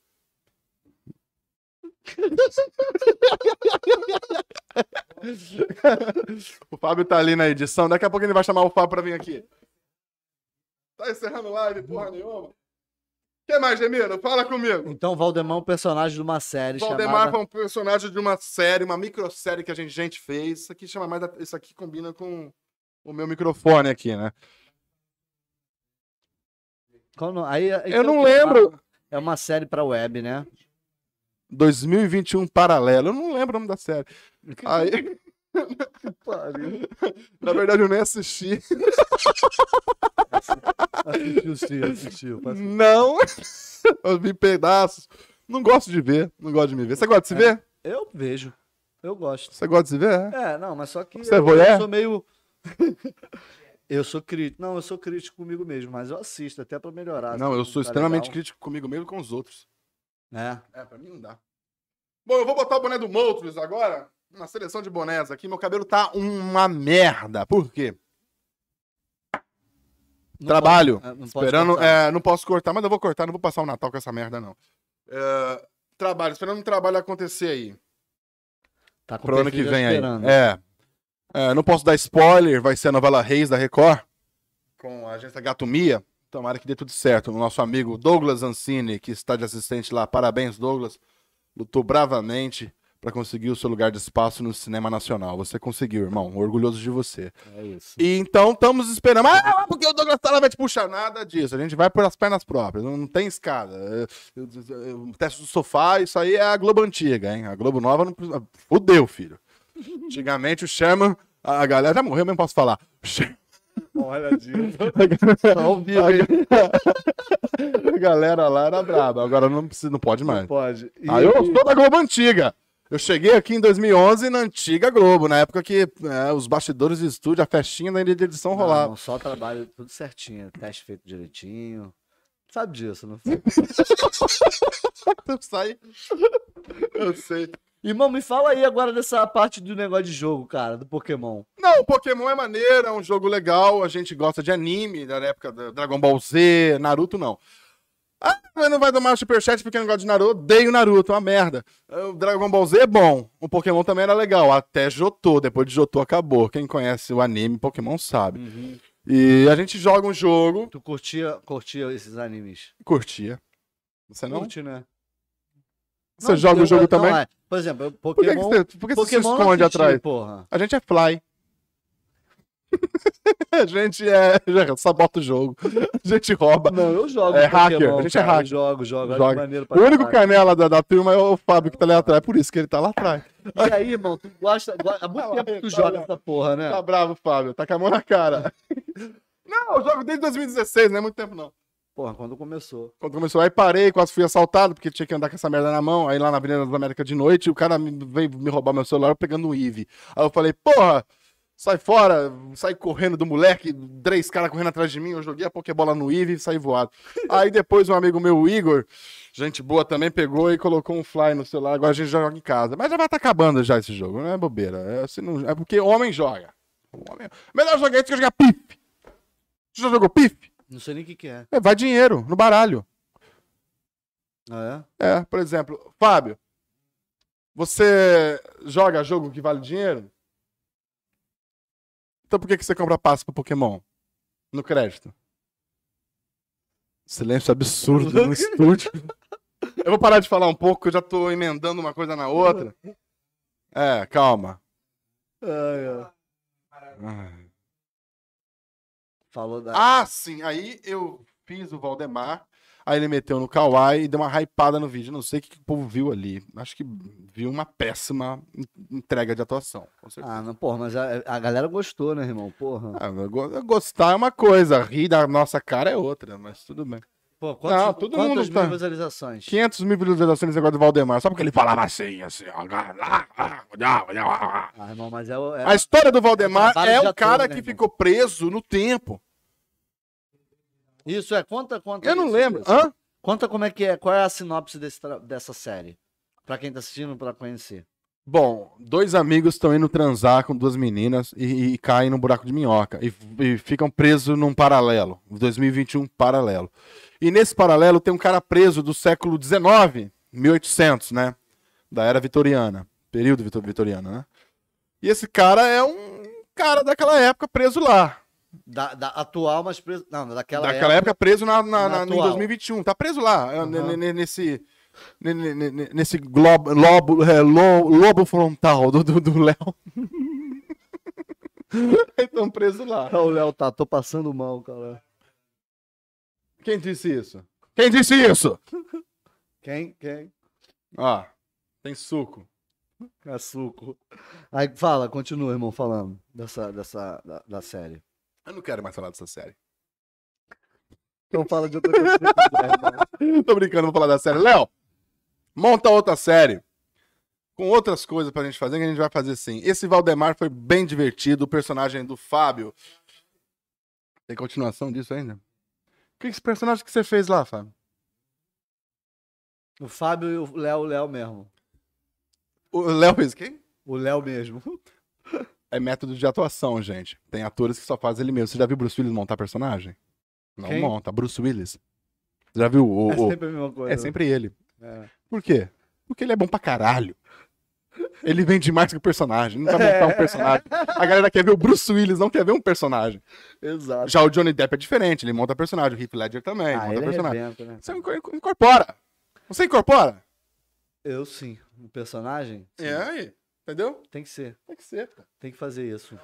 o Fábio tá ali na edição. Daqui a pouco ele vai chamar o Fábio pra vir aqui. Tá encerrando live, porra nenhuma. O que mais, Gemino? Fala comigo. Então, Valdemar é um personagem de uma série Valdemar chamada... foi um personagem de uma série, uma microsérie que a gente, gente fez. Isso aqui chama mais. Isso aqui combina com o meu microfone aqui, né? Aí, aí que Eu é não lembro. É uma série pra web, né? 2021 Paralelo. Eu não lembro o nome da série. Aí. [laughs] Na verdade, eu nem assisti. Assistiu sim, assistiu. Não. [laughs] Eu vi pedaços. Não gosto de ver. Não gosto de me ver. Você gosta de se ver? Eu vejo. Eu gosto. Você gosta de se ver? é? É, não, mas só que Você é eu, voyeur? eu sou meio. [laughs] eu sou crítico. Não, eu sou crítico comigo mesmo, mas eu assisto até pra melhorar. Não, eu sou tá extremamente legal. crítico comigo mesmo e com os outros. É. É, pra mim não dá. Bom, eu vou botar o boné do Moutros agora. Uma seleção de bonés aqui. Meu cabelo tá uma merda. Por quê? Não Trabalho. pode- é, não Esperando. É, não posso cortar, mas eu vou cortar. Não vou passar o Natal com essa merda, não. É, trabalho. Esperando um trabalho acontecer aí. Tá com Pro ano que vem aí. É. É, Não posso dar spoiler. Vai ser a novela Reis da Record. Com a agência Gato Mia. Tomara que dê tudo certo. O nosso amigo Douglas Ancini, que está de assistente lá. Parabéns, Douglas. Lutou bravamente para conseguir o seu lugar de espaço no cinema nacional. Você conseguiu, irmão. Orgulhoso de você. É isso. E então estamos esperando. Ah, porque o Douglas Sala vai te puxar. Nada disso. A gente vai por as pernas próprias. Não tem escada. É, eu- eu- eu- O teste do sofá, isso aí é a Globo antiga, hein? A Globo nova não precisa. Fudeu, filho. Antigamente o Sherman. A galera já morreu, mesmo posso falar. Olha, Dinho. [laughs] [laughs] a galera lá era braba. Agora não, precisa, não pode mais. Pode. E- Aí eu sou da Globo antiga. Eu cheguei aqui em 2011 na antiga Globo, na época que é, os bastidores de estúdio, a festinha da edição Não, rolava. não, só trabalho tudo certinho. Teste feito direitinho. Sabe disso, não foi? Eu [laughs] saí. Eu sei. Irmão, me fala aí agora dessa parte do negócio de jogo, cara, do Pokémon. Não, o Pokémon é maneiro, é um jogo legal. A gente gosta de anime, da época do Dragon Ball Z, Naruto não. Ah, mas não vai tomar superchat porque não gosta de Naruto. Odeio Naruto, é uma merda. O Dragon Ball Z é bom. O Pokémon também era legal. Até Jotô. Depois de Jotô acabou. Quem conhece o anime Pokémon sabe. E a gente joga um jogo. Tu curtia, curtia esses animes? Curtia. Você não? Curte, né? Você Não, joga o eu- jogo não, também? é. Por exemplo, eu- Por que, que Pokémon. você, por que você se Pokémon não esconde assisti, atrás? porra. A gente é fly. [laughs] a gente é. sabota o jogo. A gente rouba. Não, eu jogo. É Pokémon, hacker, a gente é cara, eu hacker. Jogo, jogo. Joga. Maneiro pra O único caralho. canela da, da turma é o Fábio que tá ali atrás. Por isso que ele tá lá atrás. E aí, irmão, tu gosta. go- Há muito Tá tempo que tu tá joga lá. essa porra, né? Tá bravo, Fábio. Tá com a mão na cara. [laughs] Não, eu jogo desde 2016, não é muito tempo não. Porra, quando começou. Quando começou, aí parei, quase fui assaltado, porque tinha que andar com essa merda na mão. Aí lá na Avenida das Américas de noite, o cara veio me roubar meu celular pegando um Eve. Aí eu falei, porra, sai fora, sai correndo do moleque, três caras correndo atrás de mim. Eu joguei a Pokébola no Eve e saí voado. [laughs] aí depois um amigo meu, o Igor, gente boa também, pegou e colocou um fly no celular. Agora a gente joga em casa. Mas já vai estar acabando já esse jogo, não é bobeira. É, assim, não- é porque homem joga. Homem- Melhor jogar isso que jogar pife. Você já jogou pife? Não sei nem o que, que é. É, vai dinheiro no baralho. Ah, É, por exemplo, Fábio, você joga jogo que vale dinheiro? Então por que, que você compra passe pro Pokémon? No crédito. Silêncio absurdo no estúdio. [laughs] Eu vou parar de falar um pouco, que eu já tô emendando uma coisa na outra. É, calma. é? Ai, ai. Ah. Falou da. Ah, sim. Aí eu fiz o Valdemar. Aí ele meteu no Kawaii e deu uma hypada no vídeo. Não sei o que, que o povo viu ali. Acho que viu uma péssima en- entrega de atuação. Com certeza. Ah, não, porra, mas a, a galera gostou, né, irmão? Porra. Ah, gostar é uma coisa, rir da nossa cara é outra, mas tudo bem. Pô, quantos, Não, todo quantas mundo mil tá- visualizações? 500 mil visualizações agora do Valdemar. Só porque ele falava assim. Assim, ó. Ah, irmão, mas é, o- é A história do Valdemar é de o cara ator, né, que irmão? ficou preso no tempo. Isso, é. Conta, conta. Eu não isso, lembro. isso. Hã? Conta como é que é, qual é a sinopse desse dessa série. Pra quem tá assistindo, pra conhecer. Bom, dois amigos estão indo transar com duas meninas e, e caem num buraco de minhoca e, e ficam presos num paralelo, 2021 paralelo. E nesse paralelo tem um cara preso do século XIX, 1800, né? Da era vitoriana, período vitor- vitoriano, né? E esse cara é um cara daquela época preso lá. Da, da atual, mas preso. Não, daquela, daquela época, preso na, na, na na- em atual. 2021. Tá preso lá, ne- nesse. ne- ne- ne- Nesse globo, lobo, é, lo- lobo frontal do do- do Léo. [laughs] Estão presos lá. O Léo tá, tô passando mal, cara. Quem disse isso? Quem disse isso? Quem? Quem? Ó, tem suco. É suco. Aí fala, continua, irmão, falando dessa, dessa, da, da série. Eu não quero mais falar dessa série. Então fala de outra coisa. [laughs] Tô brincando, vou falar da série. Léo, monta outra série. Com outras coisas pra gente fazer, que a gente vai fazer sim. Esse Valdemar foi bem divertido, o personagem do Fábio. Tem continuação disso ainda? Que esse personagem que você fez lá, Fábio? o Fábio e o Léo, o Léo mesmo. O Léo fez quem? O Léo mesmo. [laughs] É método de atuação, gente. Tem atores que só fazem ele mesmo. Você já viu Bruce Willis montar personagem? Não Quem? monta. Bruce Willis. Você já viu o. é o- sempre a mesma coisa. É sempre ele. É. Por quê? Porque ele é bom pra caralho. Ele vende mais que o personagem. Não vai montar um personagem. A galera quer ver o Bruce Willis, não quer ver um personagem. Exato. Já o Johnny Depp é diferente. Ele monta personagem. O Heath Ledger também. Ah, monta ele personagem. arrebenta, né? Você inco- incorpora. Você incorpora? Eu sim. Um personagem? Sim. É aí. Entendeu? Tem que ser. Tem que ser, cara. Tem que fazer isso.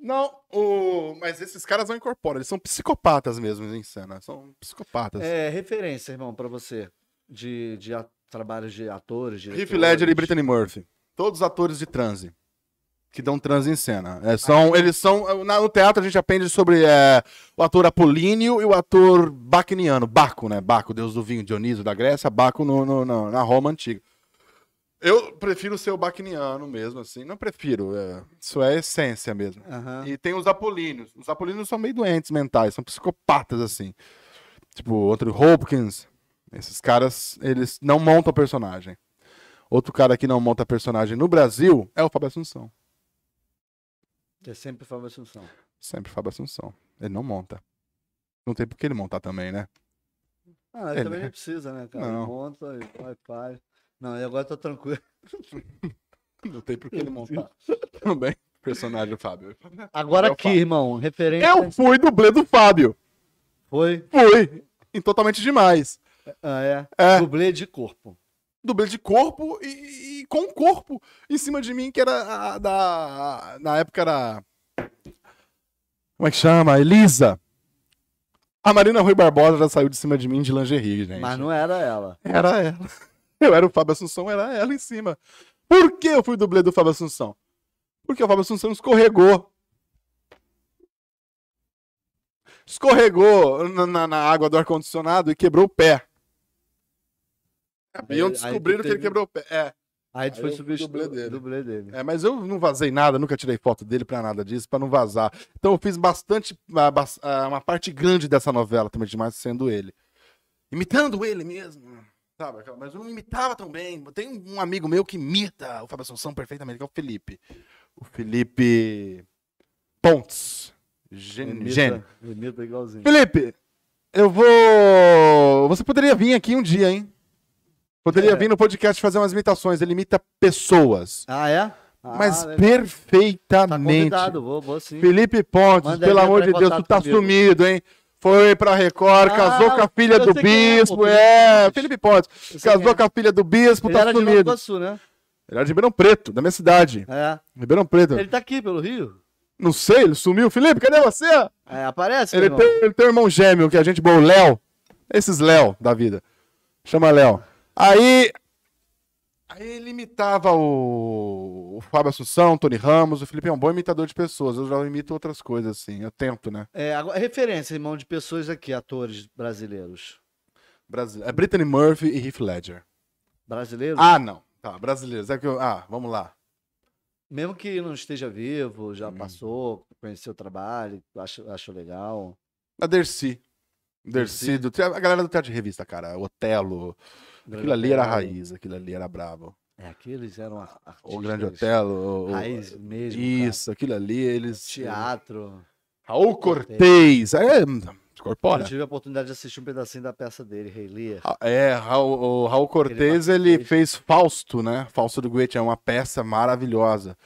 Não, o... mas esses caras não incorporam. Eles são psicopatas mesmo em cena. São psicopatas. É, referência, irmão, pra você. De, de a- trabalhos de atores, Heath diretores. Ledger e Brittany Murphy. Todos atores de transe. Que dão transe em cena. É, são, eles são. na- no teatro a gente aprende sobre é, o ator apolíneo e o ator bacniano. Baco, né? Baco, deus do vinho, Dioniso da Grécia, Baco no, no- no- na Roma antiga. Eu prefiro ser o bacniano mesmo, assim. Não prefiro. é, isso é essência mesmo. Aham. E tem os apolíneos. Os apolíneos são meio doentes mentais, são psicopatas, assim. Tipo, outro Hopkins. Esses caras, eles não montam personagem. Outro cara que não monta personagem no Brasil é o Fábio Assunção. É sempre Fábio Assunção. Sempre Fábio Assunção. Ele não monta. Não tem por que ele montar também, né? Ah, ele, Ele- também não precisa, né, cara? Não. Monta e vai, faz. Não, e agora eu tô tranquilo. [laughs] Não tem por que ele montar. Tudo bem. Personagem do Fábio. Agora É aqui, Fábio. irmão, referência. Eu fui dublê do Fábio. Foi. Fui. Em totalmente demais. Ah, é. É. Dublê de corpo. dublê de corpo e, e com o corpo em cima de mim, que era a, da. Na época era. Como é que chama? Elisa. A Marina Rui Barbosa já saiu de cima de mim de lingerie, gente. Mas não era ela. Era ela. Eu era o Fábio Assunção, era ela em cima. Por que eu fui dublê do Fábio Assunção? Porque o Fábio Assunção escorregou. Escorregou na, na- na água do ar-condicionado e quebrou o pé. E Aí- eu aí descobriram que ele quebrou o pé. É. Aí tu Aí foi substituir dele. dublê dele. É, mas eu não vazei nada, nunca tirei foto dele pra nada disso, pra não vazar. Então eu fiz bastante, ah, ah, uma parte grande dessa novela também demais sendo ele. Imitando ele mesmo. Sabe? Mas eu não imitava tão bem. Tem um amigo meu que imita o Fábio Assunção perfeitamente, que é o Felipe. O Felipe Pontes. Gen... Gênio. Imita, igualzinho. Felipe, eu vou. Você poderia vir aqui um dia, hein? Poderia É. vir no podcast fazer umas imitações. Ele imita pessoas. Ah, é? Ah, Mas legal. Tá perfeitamente. convidado, vou, vou sim. Felipe Pontes, Manda pelo amor de Deus, tu tá comigo. sumido, hein? Foi pra Record, Ah, casou com a filha do é, bispo. pô, é, Felipe Pontes. Casou é. com a filha do bispo, Ele tá era de sumido. Né? Ele era de Ribeirão Preto, da minha cidade. É. Ribeirão Preto. Ele tá aqui pelo Rio. Não sei, ele sumiu. Felipe, cadê você? É, aparece, Ele tem, ele tem um irmão gêmeo, que é a gente boa, o Léo. Esses Léo da vida. Chama Léo. Aí. Aí ele imitava o, o Fábio Assunção, o Tony Ramos. O Felipe é um bom imitador de pessoas. Eu já imito outras coisas, assim. Eu tento, né? É, agora, referência, irmão, de pessoas aqui, atores brasileiros. Brasile... É Brittany Murphy e Heath Ledger. Brasileiros? Ah, não. Tá, brasileiros. É que eu... Ah, vamos lá. Mesmo que não esteja vivo, já Hum. passou, conheceu o trabalho, acho, acho legal. A Dercy. Dercy, Dercy. do... a galera do teatro de revista, cara. Otelo. Aquilo ali era a raiz, aquilo ali era bravo. É, aqueles eram ar- artistas. O Grande Otelo. o- Raiz mesmo. Isso, aquilo ali, eles. Cara. Teatro. Raul Cortez. É, Eu incorpora. tive a oportunidade de assistir um pedacinho da peça dele, Rei Lear. Ra- É, Raul, o Raul Cortez, Ele ele fez- fez Fausto, né? Fausto do Goethe, é uma peça maravilhosa.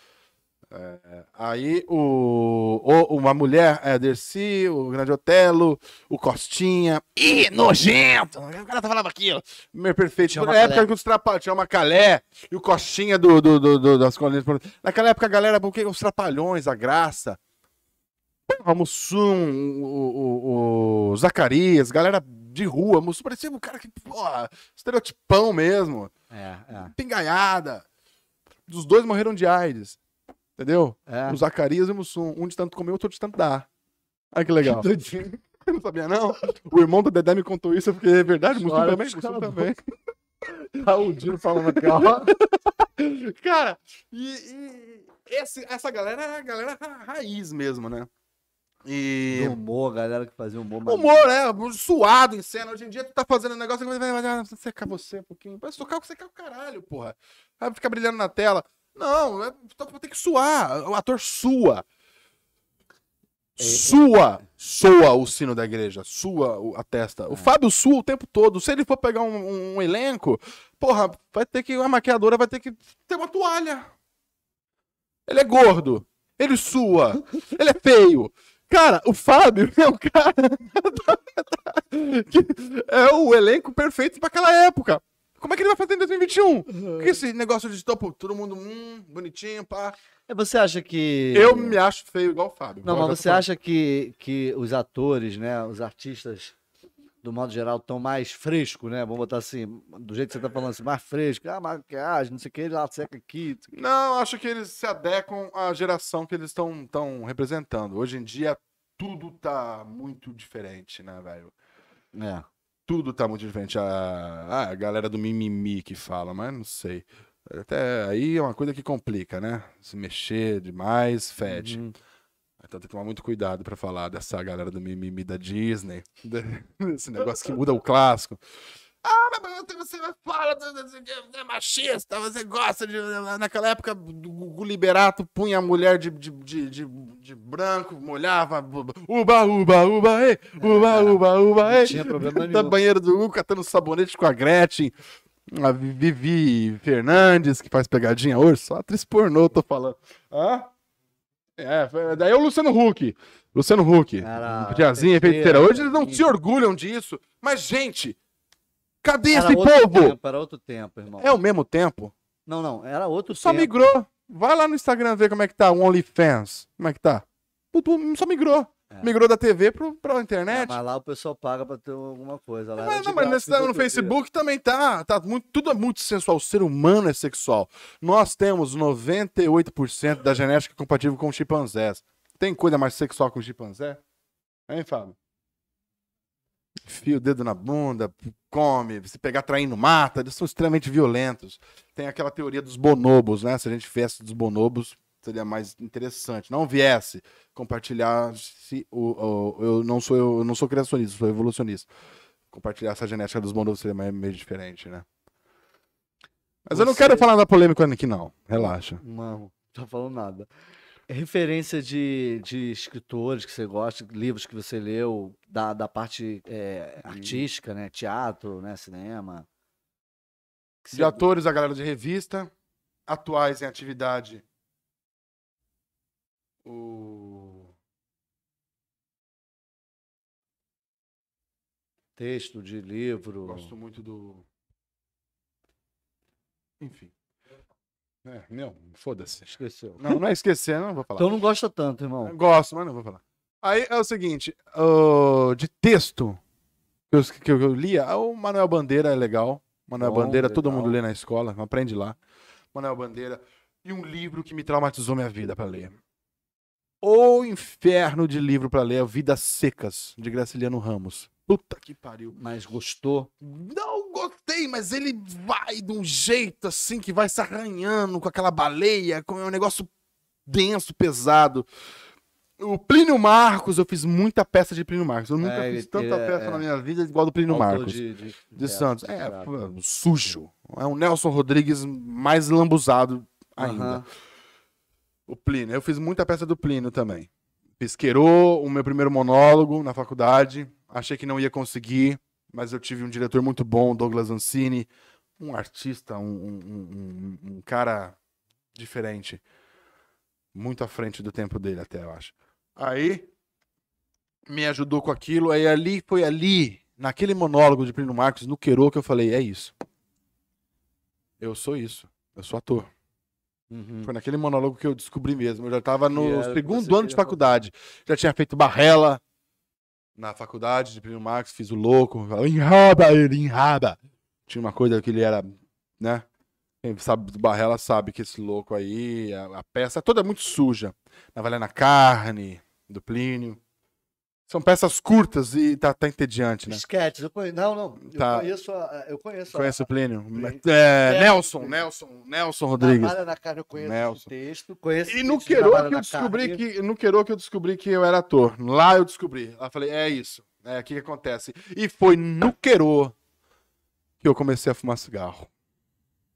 É, aí o, o- uma mulher, é, Dercy, o Grande Otelo, o Costinha. Ih, nojento! O cara falava aquilo. Meu perfeito. Tinha Na uma época que os trapalhões, tinha uma Calé e o Costinha do, do, do- do- das colinas. Naquela época a galera, porque os trapalhões, a graça. Porra, Mussum, o, o, o Zacarias, galera de rua, Mussum parecia um cara que, porra, estereotipão mesmo, É, é. pingaiada. Os dois morreram de AIDS. Entendeu? É. O Zacarias e o Mussum. Um de tanto comer, outro de tanto dar. Olha que legal. [laughs] Eu [laughs] não sabia, não. O irmão do Dedé me contou isso, porque é verdade, o Mussum Chora, também. Mussum também. Raul falando aqui, ó. Cara, e, e esse- essa galera é a galera ra- raiz mesmo, né? E. Do humor, galera que fazia humor. Humor, né? Suado em cena. Hoje em dia tu tá fazendo um negócio que vai, secar você um pouquinho. Vai socar o secar o caralho, porra. Vai ficar brilhando na tela. Não, é, tu tem que suar. O ator sua. Sua, soa o sino da igreja, sua o- a testa. O Fábio sua o tempo todo. Se ele for pegar um, um elenco, porra, vai ter que. A maquiadora vai ter que ter uma toalha. Ele é gordo. Ele sua. Ele é feio. Cara, o Fábio [laughs] é um cara. [laughs] que é o elenco perfeito pra aquela época. Como é que ele vai fazer em 2021? Que esse negócio de topo, todo mundo, hum, bonitinho, pá. E Você acha que. Eu me acho feio igual o Fábio. Não, mas você acha que, que os atores, né, os artistas, do modo geral, estão mais frescos, né? Vamos botar assim, do jeito que você tá falando assim, mais fresco. Ah, maquiagem, não sei o que, lá seca aqui. Não, acho que eles se adequam à geração que eles estão tão representando. Hoje em dia, tudo tá muito diferente, né, velho? É. Tudo tá muito diferente. A, a galera do mimimi que fala, mas não sei. Até aí é uma coisa que complica, né? Se mexer demais, fede. Uhum. Então tem que tomar muito cuidado pra falar dessa galera do mimimi da Disney. [laughs] Esse negócio que muda o clássico. Ah, mas você fala, você é machista, você gosta de. Naquela época, o Liberato punha a mulher de, de, de, de, de branco, molhava. Uba, uba, uba, ei, uba, uba, uba, ei. tinha problema [laughs] Da nenhum. banheira do Hugo, catando sabonete com a Gretchen. A Vivi Fernandes, que faz pegadinha hoje, só atriz pornô, tô falando. Hã? É, daí é o Luciano Huck. Luciano Huck. Feiticeira, feiticeira. Hoje eles não se orgulham disso. Mas, gente, cadê Era esse outro povo? tempo, era outro tempo, irmão. É o mesmo tempo? Não, não, era outro Só tempo. migrou. Vai lá no Instagram ver como é que tá o OnlyFans. Como é que tá? Só migrou. É. Migrou da TV pro, pra É, internet. mas lá o pessoal paga pra ter alguma coisa. Lá Mas, não, mas nesse- no dia. Facebook também tá. tá muito, tudo é muito sensual. O ser humano é sexual. Nós temos 98% da genética compatível com chimpanzés. Tem coisa mais sexual o chimpanzé? Hein, Fábio? Fia o dedo na bunda, come, se pegar traindo, mata. Eles são extremamente violentos. Tem aquela teoria dos bonobos, né? Se a gente viesse dos bonobos, seria mais interessante. Não viesse compartilhar se o, o- eu não sou eu não sou criacionista, sou evolucionista. Compartilhar essa genética dos bonobos seria mais- meio diferente, né? Mas eu não Você- quero falar da polêmica aqui, não. Relaxa. Não, não tô falando nada. Referência de, de escritores que você gosta, livros que você leu, da, da parte é, artística, né? Teatro, né? Cinema. De você- atores, a galera de revista, atuais em atividade. O Texto de livro. gosto muito do Enfim. É, meu, foda-se. Esqueceu. Não, não é esquecer, não vou falar. Então não gosta tanto, irmão. Gosto, mas não vou falar. Aí é o seguinte, de texto que eu, que eu lia, o Manuel Bandeira é legal. Manuel Bom, Bandeira, todo legal. mundo lê na escola, aprende lá. Manuel Bandeira. E um livro que me traumatizou minha vida pra ler. O inferno de livro pra ler é Vidas Secas, de Graciliano Ramos. Puta que pariu. Mas gostou. Não gostei, mas ele vai de um jeito assim que vai se arranhando com aquela baleia, com um negócio denso, pesado. O Plínio Marcos, eu fiz muita peça de Plínio Marcos. Eu nunca É, fiz tanta é- peça é. na minha vida igual do Plínio Marcos. De, de, De versos, Santos. É, exato. pô, sujo. É um Nelson Rodrigues mais lambuzado ainda. Aham. O Plínio. Eu fiz muita peça do Plínio também. Pisqueirou o meu primeiro monólogo na faculdade. Achei que não ia conseguir, mas eu tive um diretor muito bom, Douglas Ancini. Um artista, um, um- um- um- cara diferente. Muito à frente do tempo dele, até, eu acho. Aí, me ajudou com aquilo. Aí ali, foi ali, naquele monólogo de Plínio Marcos, no Queiro, que eu falei, é isso. Eu sou isso. Eu sou ator. Uhum. Foi naquele monólogo que eu descobri mesmo. Eu já estava no segundo ano de faculdade. Já tinha feito Barrela na faculdade de Plínio Marcos, fiz o louco. falava, Enraba ele, enraba. Tinha uma coisa que ele era, né? Quem sabe do Barrela sabe que esse louco aí, a, a peça toda é muito suja. Navalhando a carne, do Plínio. São peças curtas e tá, tá entediante, né? Esquetes, eu conheço. Não, não. Eu Tá. conheço. a- Eu conheço. Conhece o Plínio? Plínio. É. Nelson, Nelson, Nelson Rodrigues. Na carne, eu conheço Nelson. o texto. Conheço E no gente que eu descobri carne. que no Queiro que eu descobri que eu era ator. Lá eu descobri. Lá eu falei, é isso. É aqui que acontece. E foi no Queiro que eu comecei a fumar cigarro.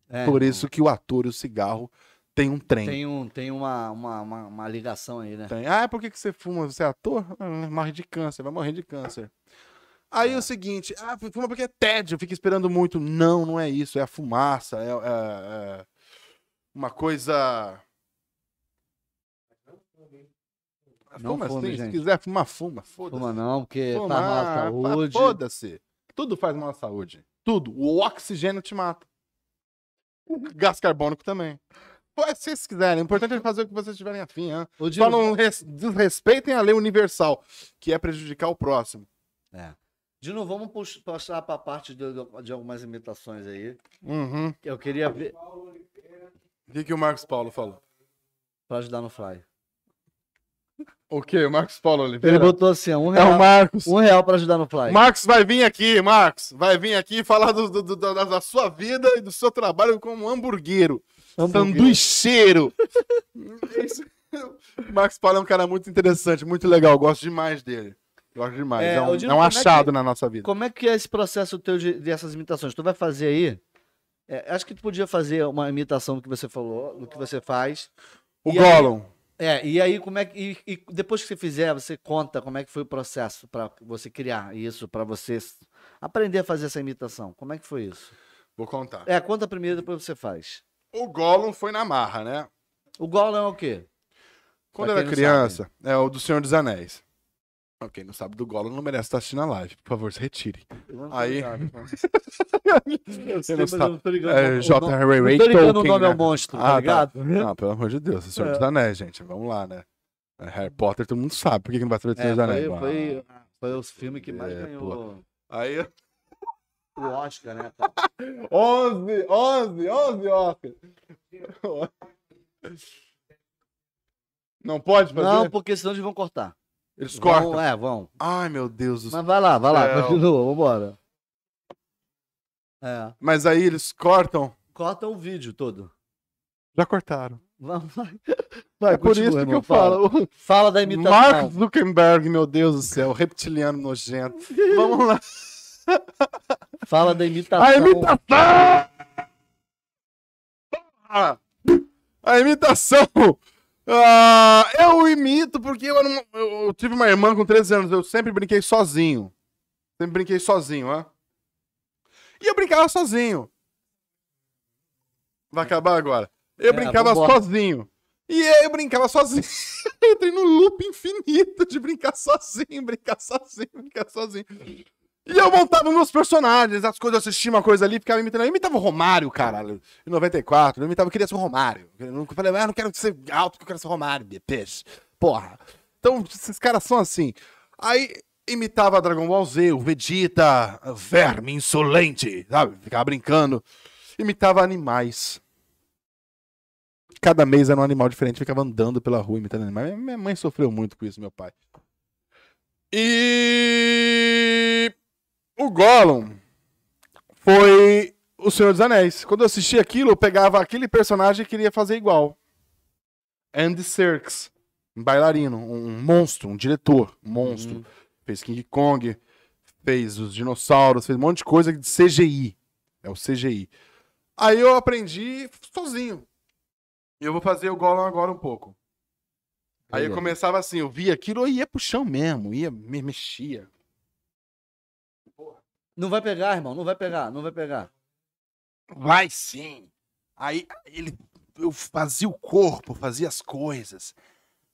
É, Por isso que o ator e o cigarro tem um trem. Tem, um, tem uma, uma, uma, uma ligação aí, né? Tem. Ah, por que, que você fuma? Você é ator? Ah, morre de câncer, vai morrer de câncer. Aí é o seguinte, ah, fuma porque é tédio, fica esperando muito. Não, não é isso, é a fumaça, é, é- é uma coisa. Não fuma fume, se quiser fumar, fuma. Foda-se. Fuma não, porque Fuma, faz mal à fa- saúde. Foda-se. Tudo faz mal à saúde. Tudo. O oxigênio te mata. O gás carbônico também. Se vocês quiserem, o importante é fazer o que vocês tiverem afim. Hein? Só não res- desrespeitem a lei universal, que é prejudicar o próximo. É. Dino, vamos pux- passar para a parte de, de algumas imitações aí. Uhum. Eu queria ver. O que, que o Marcos Paulo falou? Pra ajudar no Fly. O que? O Marcos Paulo Ele Oliveira? botou assim, um É real. o Marcos. Um real pra ajudar no Fly. Marcos vai vir aqui, Marcos. Vai vir aqui falar do- do- do- da, da sua vida e do seu trabalho como hamburguero. Sanduicheiro. O Marcos Paulo é um cara muito interessante, muito legal. Gosto demais dele. Gosto demais. É, É, um, digo, é um como é que- achado na nossa vida. Como é que é esse processo teu de, dessas imitações? Tu vai fazer aí? É, acho que tu podia fazer uma imitação do que você falou, do que você faz. O E aí- Gollum. É, e aí como é que. E, e depois que você fizer, você conta como é que foi o processo pra você criar isso, pra você aprender a fazer essa imitação. Como é que foi isso? Vou contar. É, conta primeiro, depois você faz. O Gollum foi na marra, né? O Gollum é o quê? Quando eu era criança, é o do Senhor dos Anéis. Quem não sabe do Gollum não merece estar assistindo a live. Por favor, se retire. Aí-. [laughs] Eu sei, não mas eu sabe. não tô ligado. É, nome- Não tô ligando o Tolkien, nome né? ao monstro, Ah, tá tá. ligado? Não, pelo amor de Deus, o Senhor É. dos Anéis, gente. Vamos lá, né? É, Harry Potter, todo mundo sabe. Por que que não vai saber do Senhor É, dos Anéis? foi, foi, foi o filme que mais É, ganhou Aí, [laughs] o Oscar, né? cara? 11, 11, 11 Oscar. [laughs] Não pode fazer? Não, porque senão eles vão cortar. Eles Vão, cortam. é, vão. Ai, meu Deus do céu. Mas vai lá, vai lá, continua, vambora. É. Mas aí eles cortam. Corta o vídeo todo. Já cortaram. Vamos, vai. Vai, é por isso que irmão, eu falo. Fala da imitação. Mark Zuckerberg, meu Deus do céu, reptiliano nojento. Vamos lá. Fala da imitação. A imitação! A imitação! Ah, eu imito porque eu, não- eu- tive uma irmã com 13 anos, eu sempre brinquei sozinho. Sempre brinquei sozinho, ó. E eu brincava sozinho. Vai acabar agora. Eu É, brincava sozinho. E eu brincava sozinho. [laughs] Entrei no loop infinito de brincar sozinho, brincar sozinho, brincar sozinho. E eu montava meus personagens, as coisas, eu assistia uma coisa ali, ficava imitando. Eu imitava o Romário, caralho, em 94. Eu imitava, eu queria ser o Romário. Eu falei, ah, não quero ser alto, eu quero ser o Romário, peixe. Porra. Então, esses caras são assim. Aí imitava Dragon Ball Z, o Vegeta, verme insolente, sabe? Ficava brincando. Imitava animais. Cada mês era um animal diferente, ficava andando pela rua imitando animais. Minha mãe sofreu muito com isso, meu pai. E o Gollum foi o Senhor dos Anéis. Quando eu assisti aquilo, eu pegava aquele personagem e queria fazer igual. Andy Serkis, um bailarino, um monstro, um diretor, um monstro. Uhum. Fez King Kong, fez os dinossauros, fez um monte de coisa de CGI. É o CGI. Aí eu aprendi sozinho. E eu vou fazer o Gollum agora um pouco. Aí eu começava assim, eu via aquilo, eu ia pro chão mesmo, ia, me mexia. Não vai pegar, irmão, não vai pegar, não vai pegar. Vai sim. Aí ele, eu fazia o corpo, fazia as coisas.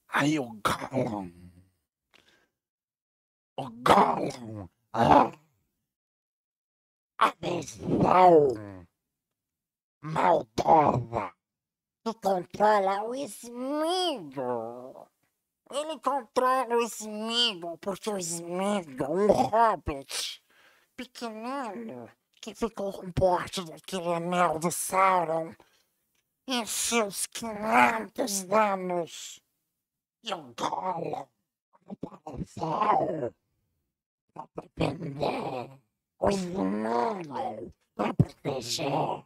Aí o Gollum. O Gollum. Ah. A visão maldosa que controla o Smeagol. Ele controla o Smeagol porque o Smeagol, um hobbit pequenino, que ficou com porte daquele anel de Sauron em seus 500 anos. E o Gollum apareceu para defender os inimigos, para proteger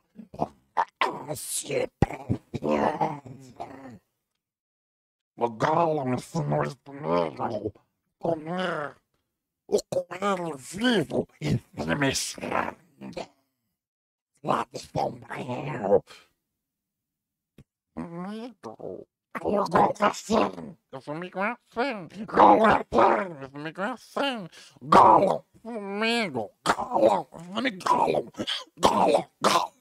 esse precioso. O Gollum ensinou os inimigos a comer o coelho vivo e se mexendo. Lá de sombrio. Amigo, eu gosto assim. Eu comigo assim. Gollum assim. Eu comigo assim. Gollum, comigo. Comigo. Gollum, Gollum, Gollum.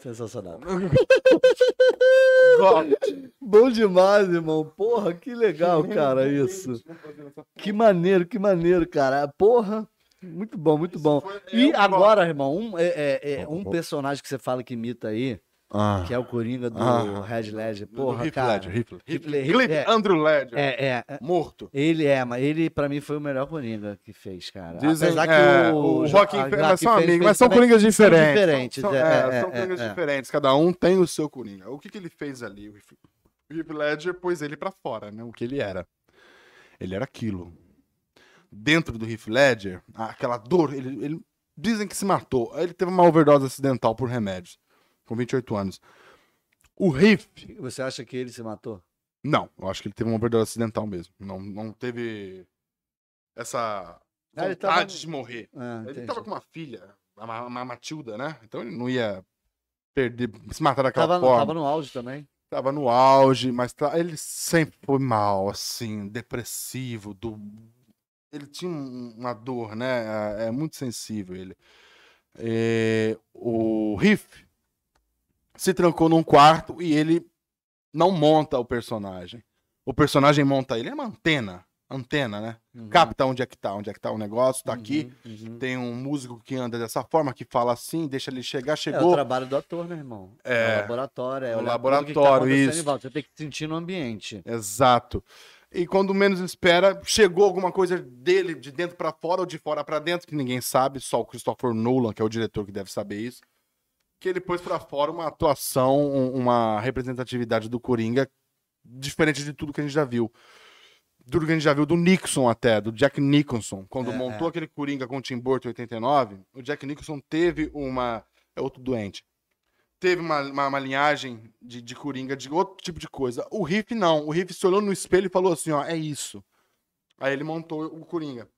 Sensacional. [laughs] Bom demais, irmão. Porra, que legal, cara, isso. Que maneiro, que maneiro, cara. Porra, muito bom, muito bom. é E um agora, irmão, um, é, é- é um personagem que você fala que imita aí, Ah. que é o Coringa do Ah. Red Ledger. Porra, Heath cara. Ledger, Heath- Heath Heath- Ledger, Heath- é. Andrew Ledger. É, é. Morto. Ele é, mas ele pra mim foi o melhor Coringa que fez, cara. Dizem, Apesar que é, o, o Joaquim a- Fênix, mas são amigos, fez mas são coringas diferentes. diferentes, São, é, é, é, são é, coringas é. diferentes, cada um tem o seu coringa. O que, que ele fez ali? O Heath Ledger pôs ele pra fora, né? O que ele era. Ele era aquilo. Dentro do Heath Ledger, aquela dor, ele, ele- dizem que se matou. Ele teve uma overdose acidental por remédios, com 28 anos. O Heath, Você acha que ele se matou? não, eu acho que ele teve uma overdose acidental mesmo. Não, não teve essa Ah, vontade tava- de morrer. Ah, Ele tava com uma filha, a, a Matilda, né? Então ele não ia perder, se matar daquela Tava, forma. tava no auge também. Tava no auge, mas tá- ele sempre foi mal, assim, depressivo. Do... Ele tinha um- uma dor, né? É, é muito sensível ele. É, o Riff se trancou num quarto e ele não monta o personagem. O personagem monta ele. É uma antena. Antena, né? Uhum. Capta onde é que tá, onde é que tá o negócio, tá aqui. Uhum, uhum. Tem um músico que anda dessa forma, que fala assim, deixa ele chegar, É o chegou. trabalho do ator, né, irmão? É. o laboratório. É O tudo que laboratório, tá isso. Você tem que sentir no ambiente. Exato. E quando menos espera, chegou alguma coisa dele de dentro pra fora ou de fora pra dentro, que ninguém sabe, só o Christopher Nolan, que é o diretor que deve saber isso. Que ele pôs pra fora uma atuação, um- uma representatividade do Coringa diferente de tudo que a gente já viu. Tudo que a gente já viu do Nixon até, do Jack Nicholson, quando É, montou aquele Coringa com o Tim Burton em 89, o Jack Nicholson teve uma é outro doente. Teve uma, uma, uma linhagem de, de Coringa de outro tipo de coisa. O Riff não. O Riff se olhou no espelho e falou assim, ó, é isso. Aí ele montou o Coringa.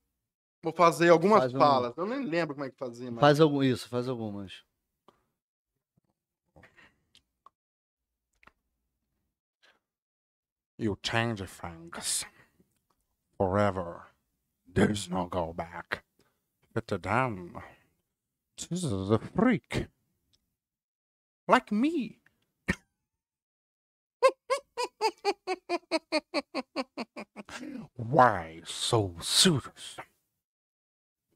Vou fazer algumas Faz um- falas. Eu nem lembro como é que fazia, mas... Faz algum, isso, faz algumas. You change things forever. There's no go back. But then, this is a freak. Like me. [laughs] Why so serious?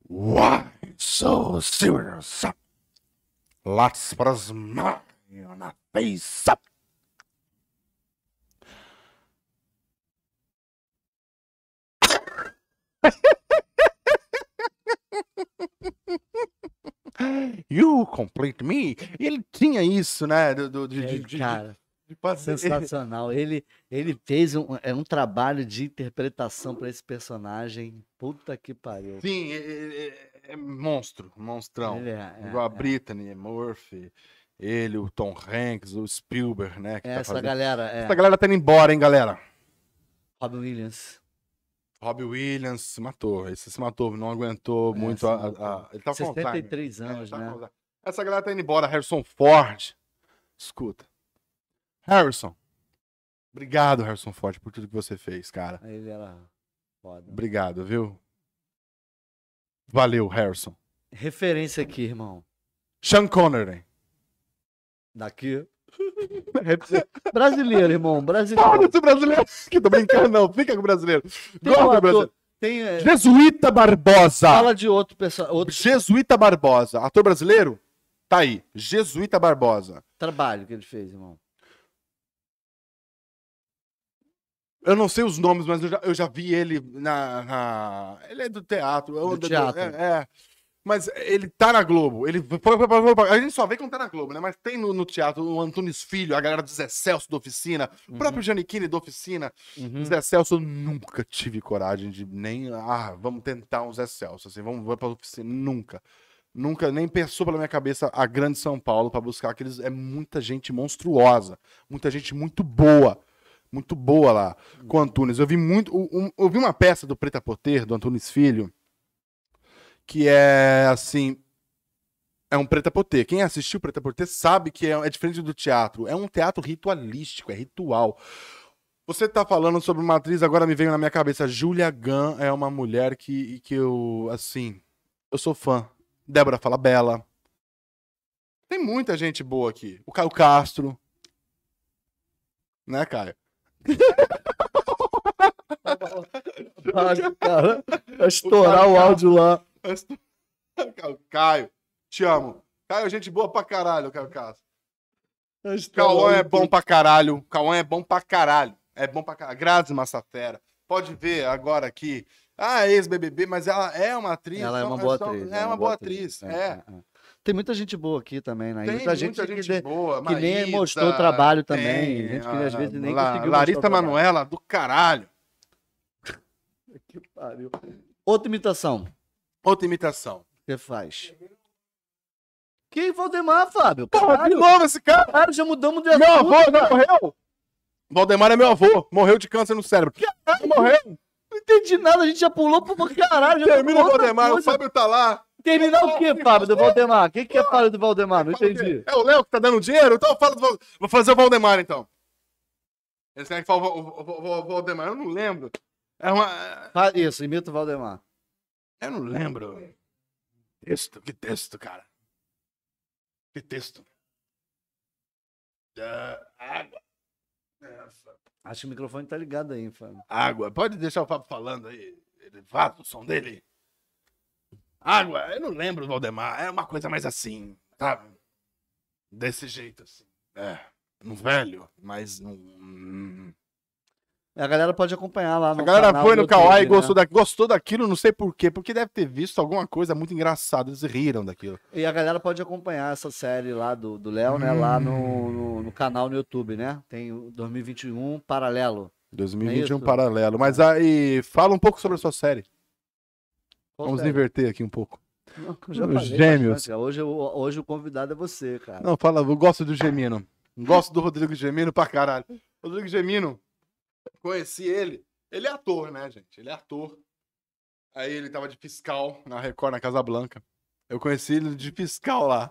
Why so serious? Let's put a smile on a face [laughs] You complete me. Ele tinha isso, né? do- do- de, É, de- cara, de sensacional. Ele, ele fez um, é um trabalho de interpretação pra esse personagem. Puta que pariu. Sim, é, é- é monstro, monstrão. É, é, Igual a é. Brittany Murphy, ele, o Tom Hanks, o Spielberg, né? tá Essa fazendo- galera, é. Essa galera tá indo embora, hein, galera? Robin Williams. Robbie Williams se matou. Esse se matou, não aguentou É, muito a, a- Ele tá com Alzheimer. 63 É, anos, tá né? com Alzheimer. Essa galera tá indo embora. Harrison Ford. Escuta. Harrison. Obrigado, Harrison Ford, por tudo que você fez, cara. Ele era foda. Obrigado, viu? Valeu, Harrison. Referência aqui, irmão. Sean Connery. Daqui. [laughs] brasileiro, irmão. Brasileiro. Foda-se, brasileiro. Que tô brincando, não. Fica com o brasileiro. Tem Gosta um ator- brasileiro. Tem, é, Jesuíta Barbosa. fala de outro pessoal, outro Jesuíta Barbosa. Ator brasileiro? Tá aí. Jesuíta Barbosa. trabalho que ele fez, irmão. Eu não sei os nomes, mas eu já, eu já vi ele na, na- Ele é do teatro. eu- Do teatro. É, é. Mas ele tá na Globo. Ele a gente só vê quando tá na Globo, né? Mas tem no, no teatro o Antunes Filho, a galera do Zé Celso da Oficina, o próprio Giannichini da Oficina. Uhum. Zé Celso, eu nunca tive coragem de nem. Ah, vamos tentar um Zé Celso, assim, vamos ver pra oficina. Nunca. Nunca nem pensou pela minha cabeça a grande São Paulo pra buscar aqueles. É muita gente monstruosa. Muita gente muito boa. Muito boa lá com o Antunes. Eu vi muito. um- eu vi uma peça do Preta Poter, do Antunes Filho, que é assim. É um Preta Poter. Quem assistiu Preta Poter sabe que é, é diferente do teatro. É um teatro ritualístico, é ritual. Você tá falando sobre uma atriz, agora me veio na minha cabeça. Julia Gunn é uma mulher que, que eu, assim, eu sou fã. Débora fala bela. Tem muita gente boa aqui. O Caio Castro. Né, Caio? [laughs] Acho, cara, vai estourar o áudio lá. Caio, Caio, te amo. Caio é gente boa pra caralho, Caio Castro. Cauã é bom pra caralho. Cauã é bom pra caralho. É bom pra caralho. Grazi Massafera. Pode ver agora aqui. Ah, ex-BBB, mas ela é uma atriz. Ela é são- uma boa atriz. É uma boa atriz. É. Tem muita gente boa aqui também, né? Tem muita gente, que, de- boa. que nem mostrou o trabalho também. tem, gente que às a- vezes nem La- conseguiu Larissa. Manoela, do caralho. [laughs] Que pariu. Outra imitação Outra imitação. você faz. Que Valdemar, Fábio? Porra, de Caralho, novo esse cara. caralho, já mudamos de Meu assunto, avô cara. morreu? Valdemar é meu avô. Morreu de câncer no cérebro. Caralho, morreu. Não entendi nada, a gente já pulou pro caralho. Já Termina o outra Valdemar. O coisa. Fábio tá lá. Terminar o quê, Fábio, do Valdemar? O que, que é Fábio do Valdemar? Não Fala o entendi. É o Léo que tá dando dinheiro? Então eu falo do Val- Vou fazer o Valdemar, então. Eles querem que fale o, o- o- o Valdemar. Eu não lembro. É uma... Fa- Isso, imita o Valdemar. Eu não lembro. Texto, que texto, cara. Que texto. Água. Acho que o microfone tá ligado aí, Fábio. Água. Pode deixar o Fábio falando aí. Ele vaza o som dele. Água. Eu não lembro Valdemar. É uma coisa mais assim, sabe? Desse jeito, assim. É. Um velho, mas um... A galera pode acompanhar lá no A galera foi no Kawaii e né? gostou, da, gostou daquilo, não sei por quê. Porque deve ter visto alguma coisa muito engraçada. Eles riram daquilo. E a galera pode acompanhar essa série lá do do Léo, né? Lá no, no, no canal no YouTube, né? Tem o 2021 paralelo. 2021 É paralelo. Mas aí, fala um pouco sobre a sua série. Qual Vamos série? inverter aqui um pouco. Não, Os gêmeos. bastante, cara. Hoje, hoje o convidado é você, cara. Não, fala, eu gosto do Gemino. Gosto do Rodrigo Gemino pra caralho. Rodrigo Gemino, conheci ele. Ele é ator, né, gente? Ele é ator. Aí ele tava de fiscal na Record, na Casa Blanca. Eu conheci ele de fiscal lá.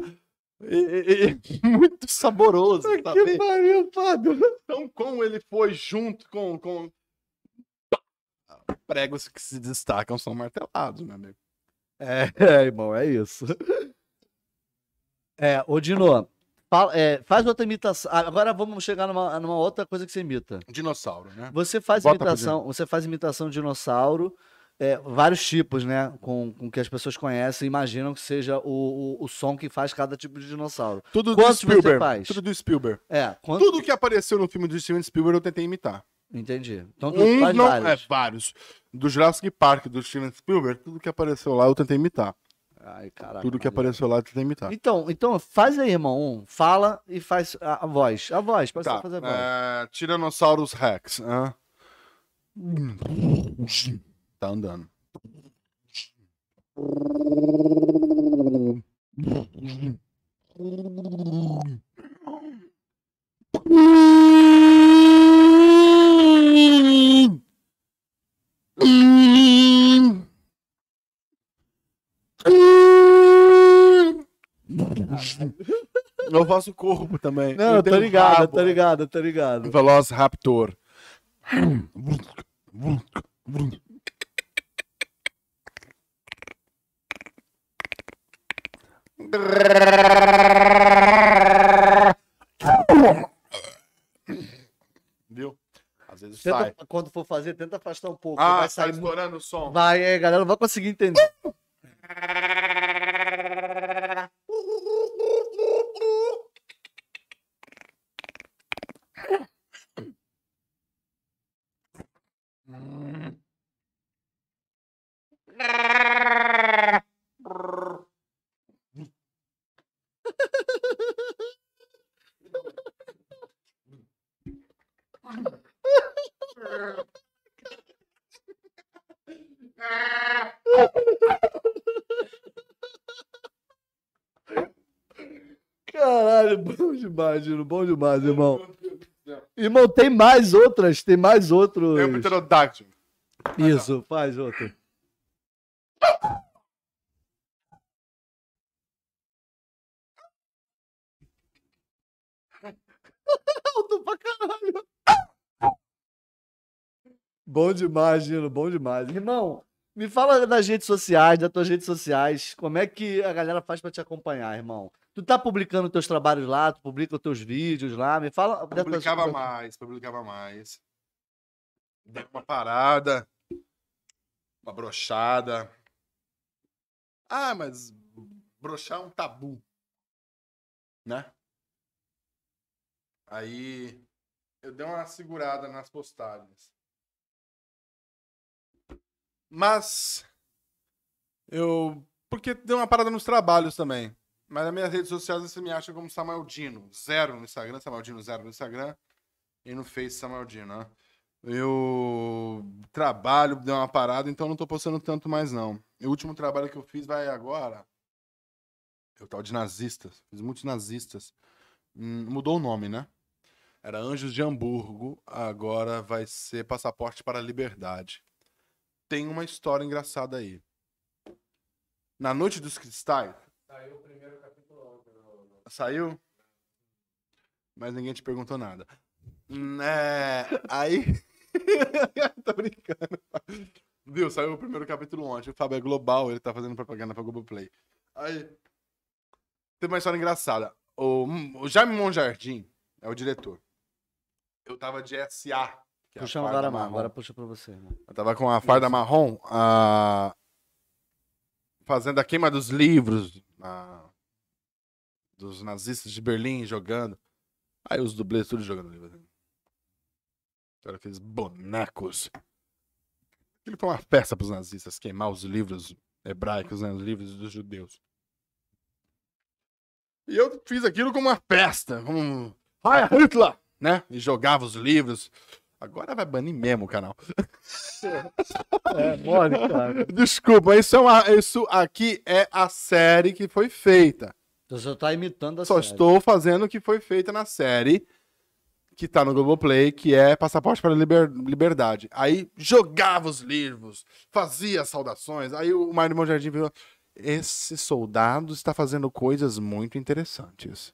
E- e- e- [laughs] muito saboroso, sabe? Que pariu, Fábio. Então, como ele foi junto com. com... Pregos que se destacam são martelados, meu amigo. É, [laughs] é, irmão, é isso. É, ô Dino, fala- é, faz outra imitação. Agora vamos chegar numa, numa outra coisa que você imita. Dinossauro, né? Você faz Bota imitação, você faz imitação de dinossauro, é, vários tipos, né? Com, com que as pessoas conhecem, imaginam que seja o, o, o som que faz cada tipo de dinossauro. Tudo do Quantos você Spielberg. faz? Tudo do Spielberg. É, quanto... Tudo que apareceu no filme do Steven Spielberg eu tentei imitar. entendi. Então tu Um faz não, vários. é, vários. Do Jurassic Park, do Steven Spielberg, tudo que apareceu lá eu tentei imitar. Ai, caraca. tudo que maneiro. apareceu lá eu tentei imitar. Então, então faz aí, irmão. Um, fala e faz a, a voz. A voz, pode Tá, fazer a voz. é, Tyrannosaurus Rex. hã? Tá andando. Faço corpo também. Não, eu tô ligado, rabo. tô ligado, tô ligado. Velociraptor. Viu? Às vezes sai. Tenta, quando for fazer, tenta afastar um pouco. Ah, vai tá sair muito. explorando o som. Vai, é, galera, não vai conseguir entender. Bom demais, Gino. Bom demais, irmão. Irmão, tem mais outras, tem mais outros. É o pterodáctilo. Isso, faz outro. [laughs] Alto pra caralho. Bom demais, Gino, bom demais. Irmão, me fala das redes sociais, das tuas redes sociais. Como é que a galera faz pra te acompanhar, irmão? Tu tá publicando teus trabalhos lá, tu publica os teus vídeos lá, me fala. dessas Publicava coisas. mais, publicava mais. Deu uma parada. Uma brochada. Ah, mas brochar é um tabu. Né? Aí eu dei uma segurada nas postagens. Mas eu. Porque deu uma parada nos trabalhos também. Mas nas minhas redes sociais você me acha como Samuel Dino. Zero no Instagram, Samuel Dino zero no Instagram. E no Face Samuel Dino, né? Eu trabalho, deu uma parada, então não tô postando tanto mais, não. O último trabalho que eu fiz vai agora. Eu tal de nazistas. Fiz muitos nazistas. Hum, mudou o nome, né? Era Anjos de Hamburgo, agora vai ser Passaporte para a Liberdade. Tem uma história engraçada aí. Na Noite dos Cristais. Saiu o primeiro Saiu? Mas ninguém te perguntou nada. Né? Aí. [laughs] Tô brincando. Viu? Saiu o primeiro capítulo ontem. O Fábio é global, ele tá fazendo propaganda pra Globoplay. Aí. Teve uma história engraçada. O, o Jaime Monjardim é o diretor. Eu tava de SA. que é a Puxa agora, marrom. agora puxa pra você. Eu tava com a farda marrom, a... fazendo a queima dos livros dos nazistas de Berlim jogando. Aí os dublês tudo jogando livro. Era aqueles bonecos. Aquilo foi uma festa pros nazistas, queimar os livros hebraicos, né? Os livros dos judeus. E eu fiz aquilo como uma festa, como Heil Hitler, né? E jogava os livros. Agora vai banir mesmo o canal. [laughs] É, mole, cara. Desculpa, isso, é uma- isso aqui é a série que foi feita. Tu só tá imitando a Só série. estou fazendo o que foi feita na série que tá no Globoplay, que é Passaporte para a Liber- Liberdade. Aí jogava os livros, fazia saudações. Aí o Mário Monjardim falou: Esse soldado está fazendo coisas muito interessantes.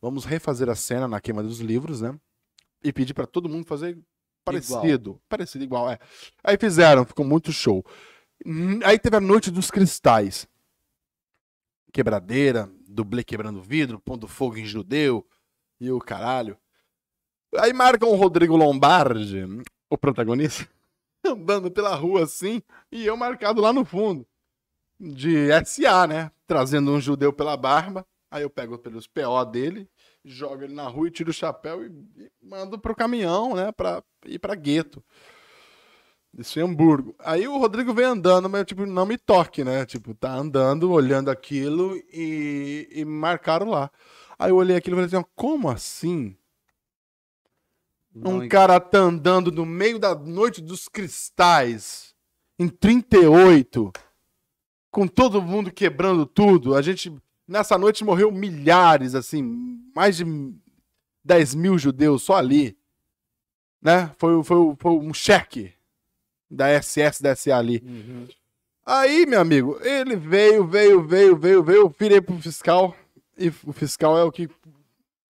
Vamos refazer a cena na queima dos livros, né? E pedir para todo mundo fazer parecido. Parecido, igual, é. Aí fizeram, ficou muito show. Hum, Aí teve a Noite dos Cristais. Quebradeira, dublê quebrando vidro, pondo fogo em judeu e o caralho. Aí marcam o Rodrigo Lombardi, o protagonista, [laughs] andando pela rua assim, e eu marcado lá no fundo. De SA, né? Trazendo um judeu pela barba. Aí eu pego pelos PO dele, jogo ele na rua e tiro o chapéu e, e mando pro caminhão, né? Pra ir pra gueto. Isso em Hamburgo. Aí o Rodrigo vem andando, mas tipo, não me toque, né? Tipo, tá andando, olhando aquilo e, e marcaram lá. Aí eu olhei aquilo e falei assim, como assim? Não um cara tá andando no meio da noite dos cristais, em 38, com todo mundo quebrando tudo. A gente, nessa noite, morreu milhares, assim, mais de 10 mil judeus só ali. Né? Foi, foi, foi um cheque da SS, da SA ali. Uhum. Aí, meu amigo, ele veio, veio, veio, veio, veio, eu virei pro fiscal, e o fiscal é o que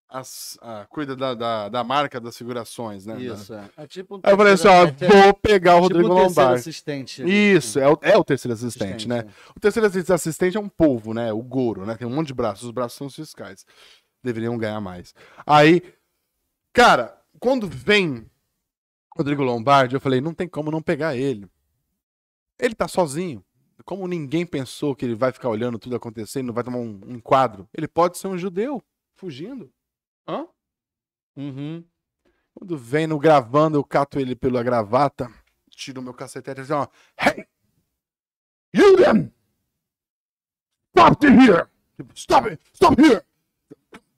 as- ah, cuida da, da, da marca das figurações, né? Isso, é. É tipo um Aí eu falei assim, ó, é vou pegar o tipo Rodrigo um terceiro Lombardi. assistente. Isso, é o, é o terceiro assistente, Assistente, né? é. O terceiro assi- assistente é um polvo, né? O Goro, né? Tem um monte de braços, os braços são os fiscais. Deveriam ganhar mais. Aí, cara, quando vem Rodrigo Lombardi, eu falei, não tem como não pegar ele. Ele tá sozinho. Como ninguém pensou que ele vai ficar olhando tudo acontecendo, não vai tomar um, um enquadro. Ele pode ser um judeu, fugindo. Hã? Uhum. Quando vem no gravando, eu cato ele pela gravata, tiro meu cacetete e ó, Hey! You them! Stop it here! Stop it! Stop here!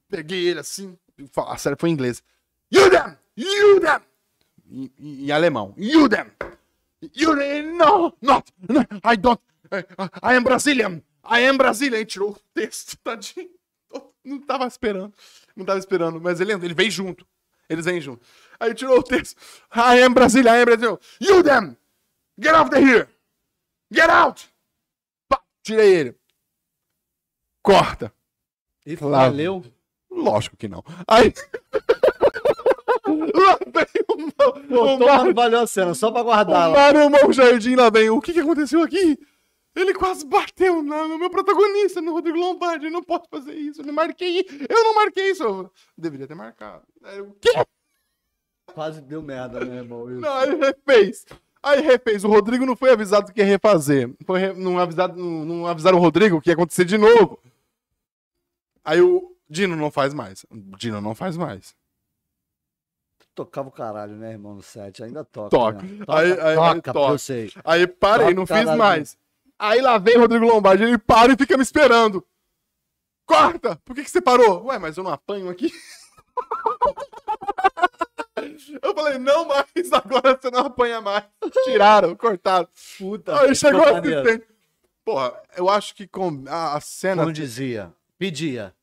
Peguei ele assim, a série foi em inglês. You them! You them! Em, em- em alemão. You them! You them! No! Not! No, I don't! I, am Brazilian! I am Brazilian! E tirou o texto, tadinho. não tava esperando. Não tava esperando, mas ele, ele veio junto. Eles vêm junto. Aí tirou o texto. I am Brasília, I am Brasil. You them! Get out of here! Get out! Pá, tirei ele. Corta. E valeu. Lógico que não. Aí. [laughs] Lá vem o, Pô, o, Mário, valeu a cena, só pra o guardar lá. Mário Mão Jardim lá vem. O que, que aconteceu aqui? Ele quase bateu na- no meu protagonista, no Rodrigo Lombardi. Eu não posso fazer isso. Eu não marquei. Eu não marquei isso. Eu deveria ter marcado. O quê? Quase deu merda, né, irmão? Não, aí refez. Aí refez. O Rodrigo não foi avisado que ia refazer. Foi re- não, avisado, não, não avisaram o Rodrigo que ia acontecer de novo. Aí o Dino não faz mais. O Dino não faz mais. Tocava o caralho, né, irmão, no set. Ainda toca. Toca. né? Aí- aí- aí toca, toca. sei. Aí parei, Toca não fiz caralho. mais. Aí lá vem o Rodrigo Lombardi, ele para e fica me esperando. Corta! Por que, que você parou? Ué, mas eu não apanho aqui. [laughs] Eu falei, não mais, agora você não apanha mais. Tiraram, cortaram. Puta. Aí chegou o maneiro. assistente. Porra, eu acho que com a, a cena. Como dizia, pedia.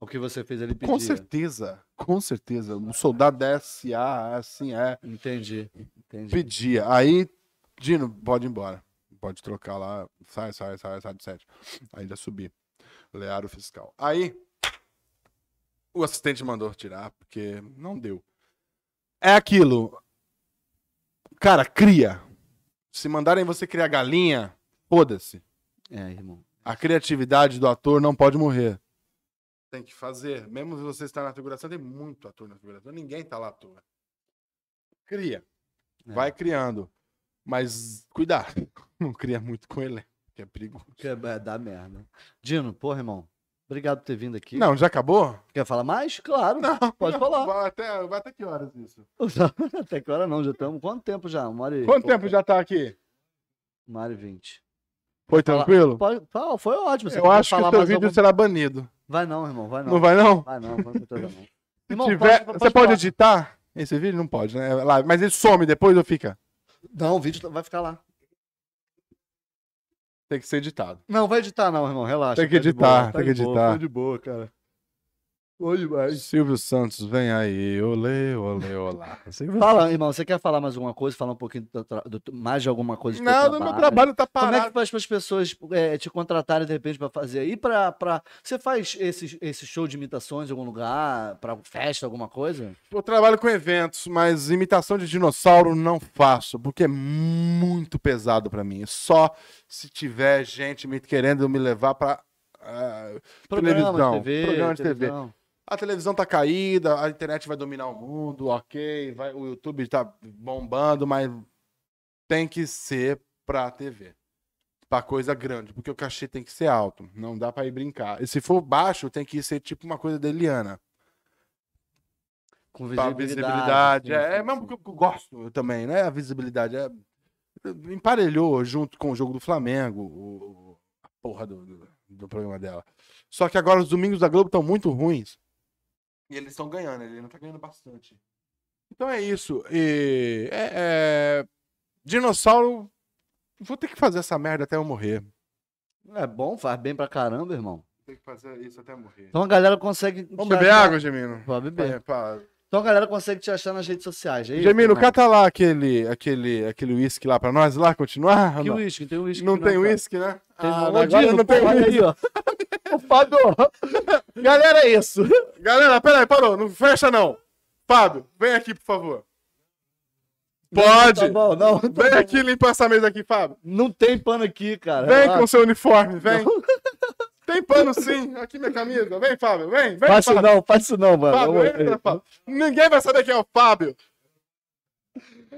O que você fez ele pedia. Com certeza, com certeza. Um soldado da SA, assim é. Entendi. Entendi. Pedia. Aí, Dino, pode ir embora. Pode trocar lá. Sai, sai, sai, sai do set. Aí já subi. Lear o fiscal. Aí, o assistente mandou tirar, porque não deu. É aquilo. Cara, cria. Se mandarem você criar galinha, foda-se. É, irmão. A criatividade do ator não pode morrer. Tem que fazer. Mesmo se você está na figuração, tem muito ator na figuração. Ninguém tá lá à toa. Cria. É. Vai criando. Mas cuidado. [laughs] Não cria muito com ele, que é perigoso. Que é, é, dá merda. Dino, porra, irmão. Obrigado por ter vindo aqui. Não, já acabou? Quer falar mais? Claro. Não. Pode não. falar. Vai até, vai até que horas isso? [laughs] Até que hora não, já estamos. Quanto tempo já? Uma hora e... Quanto tempo já tá aqui? Uma hora e vinte. Foi tranquilo? Fala, foi ótimo. Você Eu acho que o teu mais vídeo algum- será banido. Vai não, irmão. Vai não. Não, vai não? Vai não, com certeza não. [laughs] Se Irmão, tiver, pode- você pode editar esse vídeo? Não pode, né? Lá, mas ele some depois ou fica? Não, o vídeo vai ficar lá. Tem que ser editado. Não, vai editar não, irmão. Relaxa. Tem que tá editar, tá tem que boa, editar. Foi de boa, cara. Foi demais. Silvio Santos, vem aí. Olê, olê, olá. Silvio Fala, irmão, você quer falar mais alguma coisa? Falar um pouquinho do, do- mais de alguma coisa do teu Não, no meu trabalho tá Como é parado. que faz para as pessoas é, te contratarem de repente para fazer? E para pra... você faz esse, esse show de imitações em algum lugar, para festa, alguma coisa? Eu trabalho com eventos, mas imitação de dinossauro não faço, porque é muito pesado pra mim. Só se tiver gente me querendo me levar pra ah, televisão. TV, programa de TV. A televisão tá caída, a internet vai dominar o mundo, ok, vai, o YouTube tá bombando, mas tem que ser pra TV. Pra coisa grande, porque o cachê tem que ser alto. Não dá pra ir brincar. E se for baixo, tem que ser tipo uma coisa da Eliana. Com visibilidade. visibilidade. é, é mesmo que eu gosto também, né? A visibilidade. É, emparelhou junto com o jogo do Flamengo, o- a porra do, do, do programa dela. Só que agora os domingos da Globo estão muito ruins. E eles estão ganhando, ele não tá ganhando bastante. Então é isso. E, é, é, dinossauro. Vou ter que fazer essa merda até eu morrer. É bom, faz bem pra caramba, irmão. Vou ter que fazer isso até eu morrer. Então a galera consegue. Vamos te beber achar- água, Gemino? Pode beber. Pá. Então a galera consegue te achar nas redes sociais. É isso, Gemino, irmão? cata lá aquele aquele aquele uísque lá pra nós lá continuar. Que não? uísque? Tem uísque. Não aqui tem uísque, né? Tem Ah, não. agora não tem uísque. aí, ó. [laughs] Ô, Fábio. Galera, é isso. [laughs] Galera, peraí, parou. Não fecha, não. Fábio, vem aqui, por favor. Pode. Tá bom, não. tá Vem bom. aqui limpar essa mesa aqui, Fábio. Não tem pano aqui, cara. Vem Relaxa. com seu uniforme, vem. [laughs] Tem pano sim. Aqui minha camisa. Vem, Fábio. Vem, vem, isso Fábio. não, isso não, mano. Fábio, entra, Fábio. Ninguém vai saber quem é o Fábio.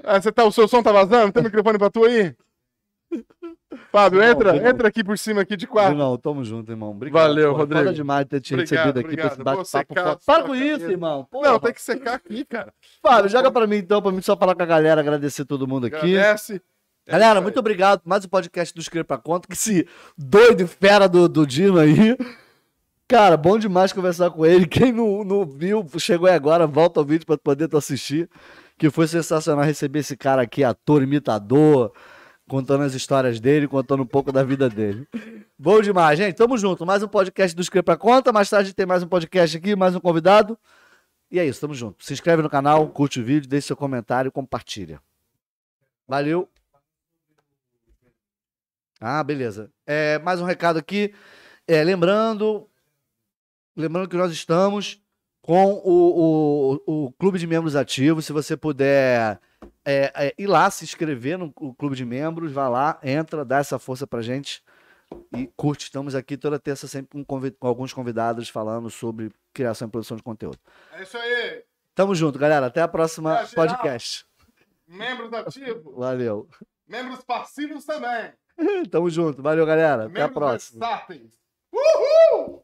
Ah, você tá, o seu som tá vazando? Tem microfone pra tu aí? Fábio, entra, entra aqui por cima aqui de quatro. Não, tamo junto, irmão. Obrigado. Valeu. Rodrigo. Foda demais ter te Obrigado, recebido aqui pra esse obrigado. Bate-papo. Para com isso, irmão. Porra. Não, tem que secar aqui, cara. Fábio, joga pra mim então, pra mim só falar com a galera, agradecer todo mundo aqui. Agradece. É Galera, isso muito obrigado mais um podcast do Escreva pra Conta, que esse doido e fera do, do Dino aí. Cara, bom demais conversar com ele. Quem não, não viu, chegou aí agora, volta ao vídeo pra poder tu assistir. Que foi sensacional receber esse cara aqui, ator, imitador, contando as histórias dele, contando um pouco da vida dele. Bom demais, gente. Tamo junto. Mais um podcast do Escreva pra Conta. Mais tarde tem mais um podcast aqui, mais um convidado. E é isso, tamo junto. Se inscreve no canal, curte o vídeo, deixe seu comentário e compartilha. Valeu. Ah, beleza. É, mais um recado aqui. É, lembrando, lembrando que nós estamos com o, o, o clube de membros ativos. Se você puder é, é, ir lá se inscrever no clube de membros, vá lá, entra, dá essa força pra gente e curte. Estamos aqui toda terça sempre com, com alguns convidados falando sobre criação e produção de conteúdo. É isso aí. Tamo junto, galera. Até a próxima geral. podcast. Membros ativos, [laughs] Valeu. membros passivos também. [laughs] Tamo junto. Valeu, galera. Até a próxima. versáteis. Uhul!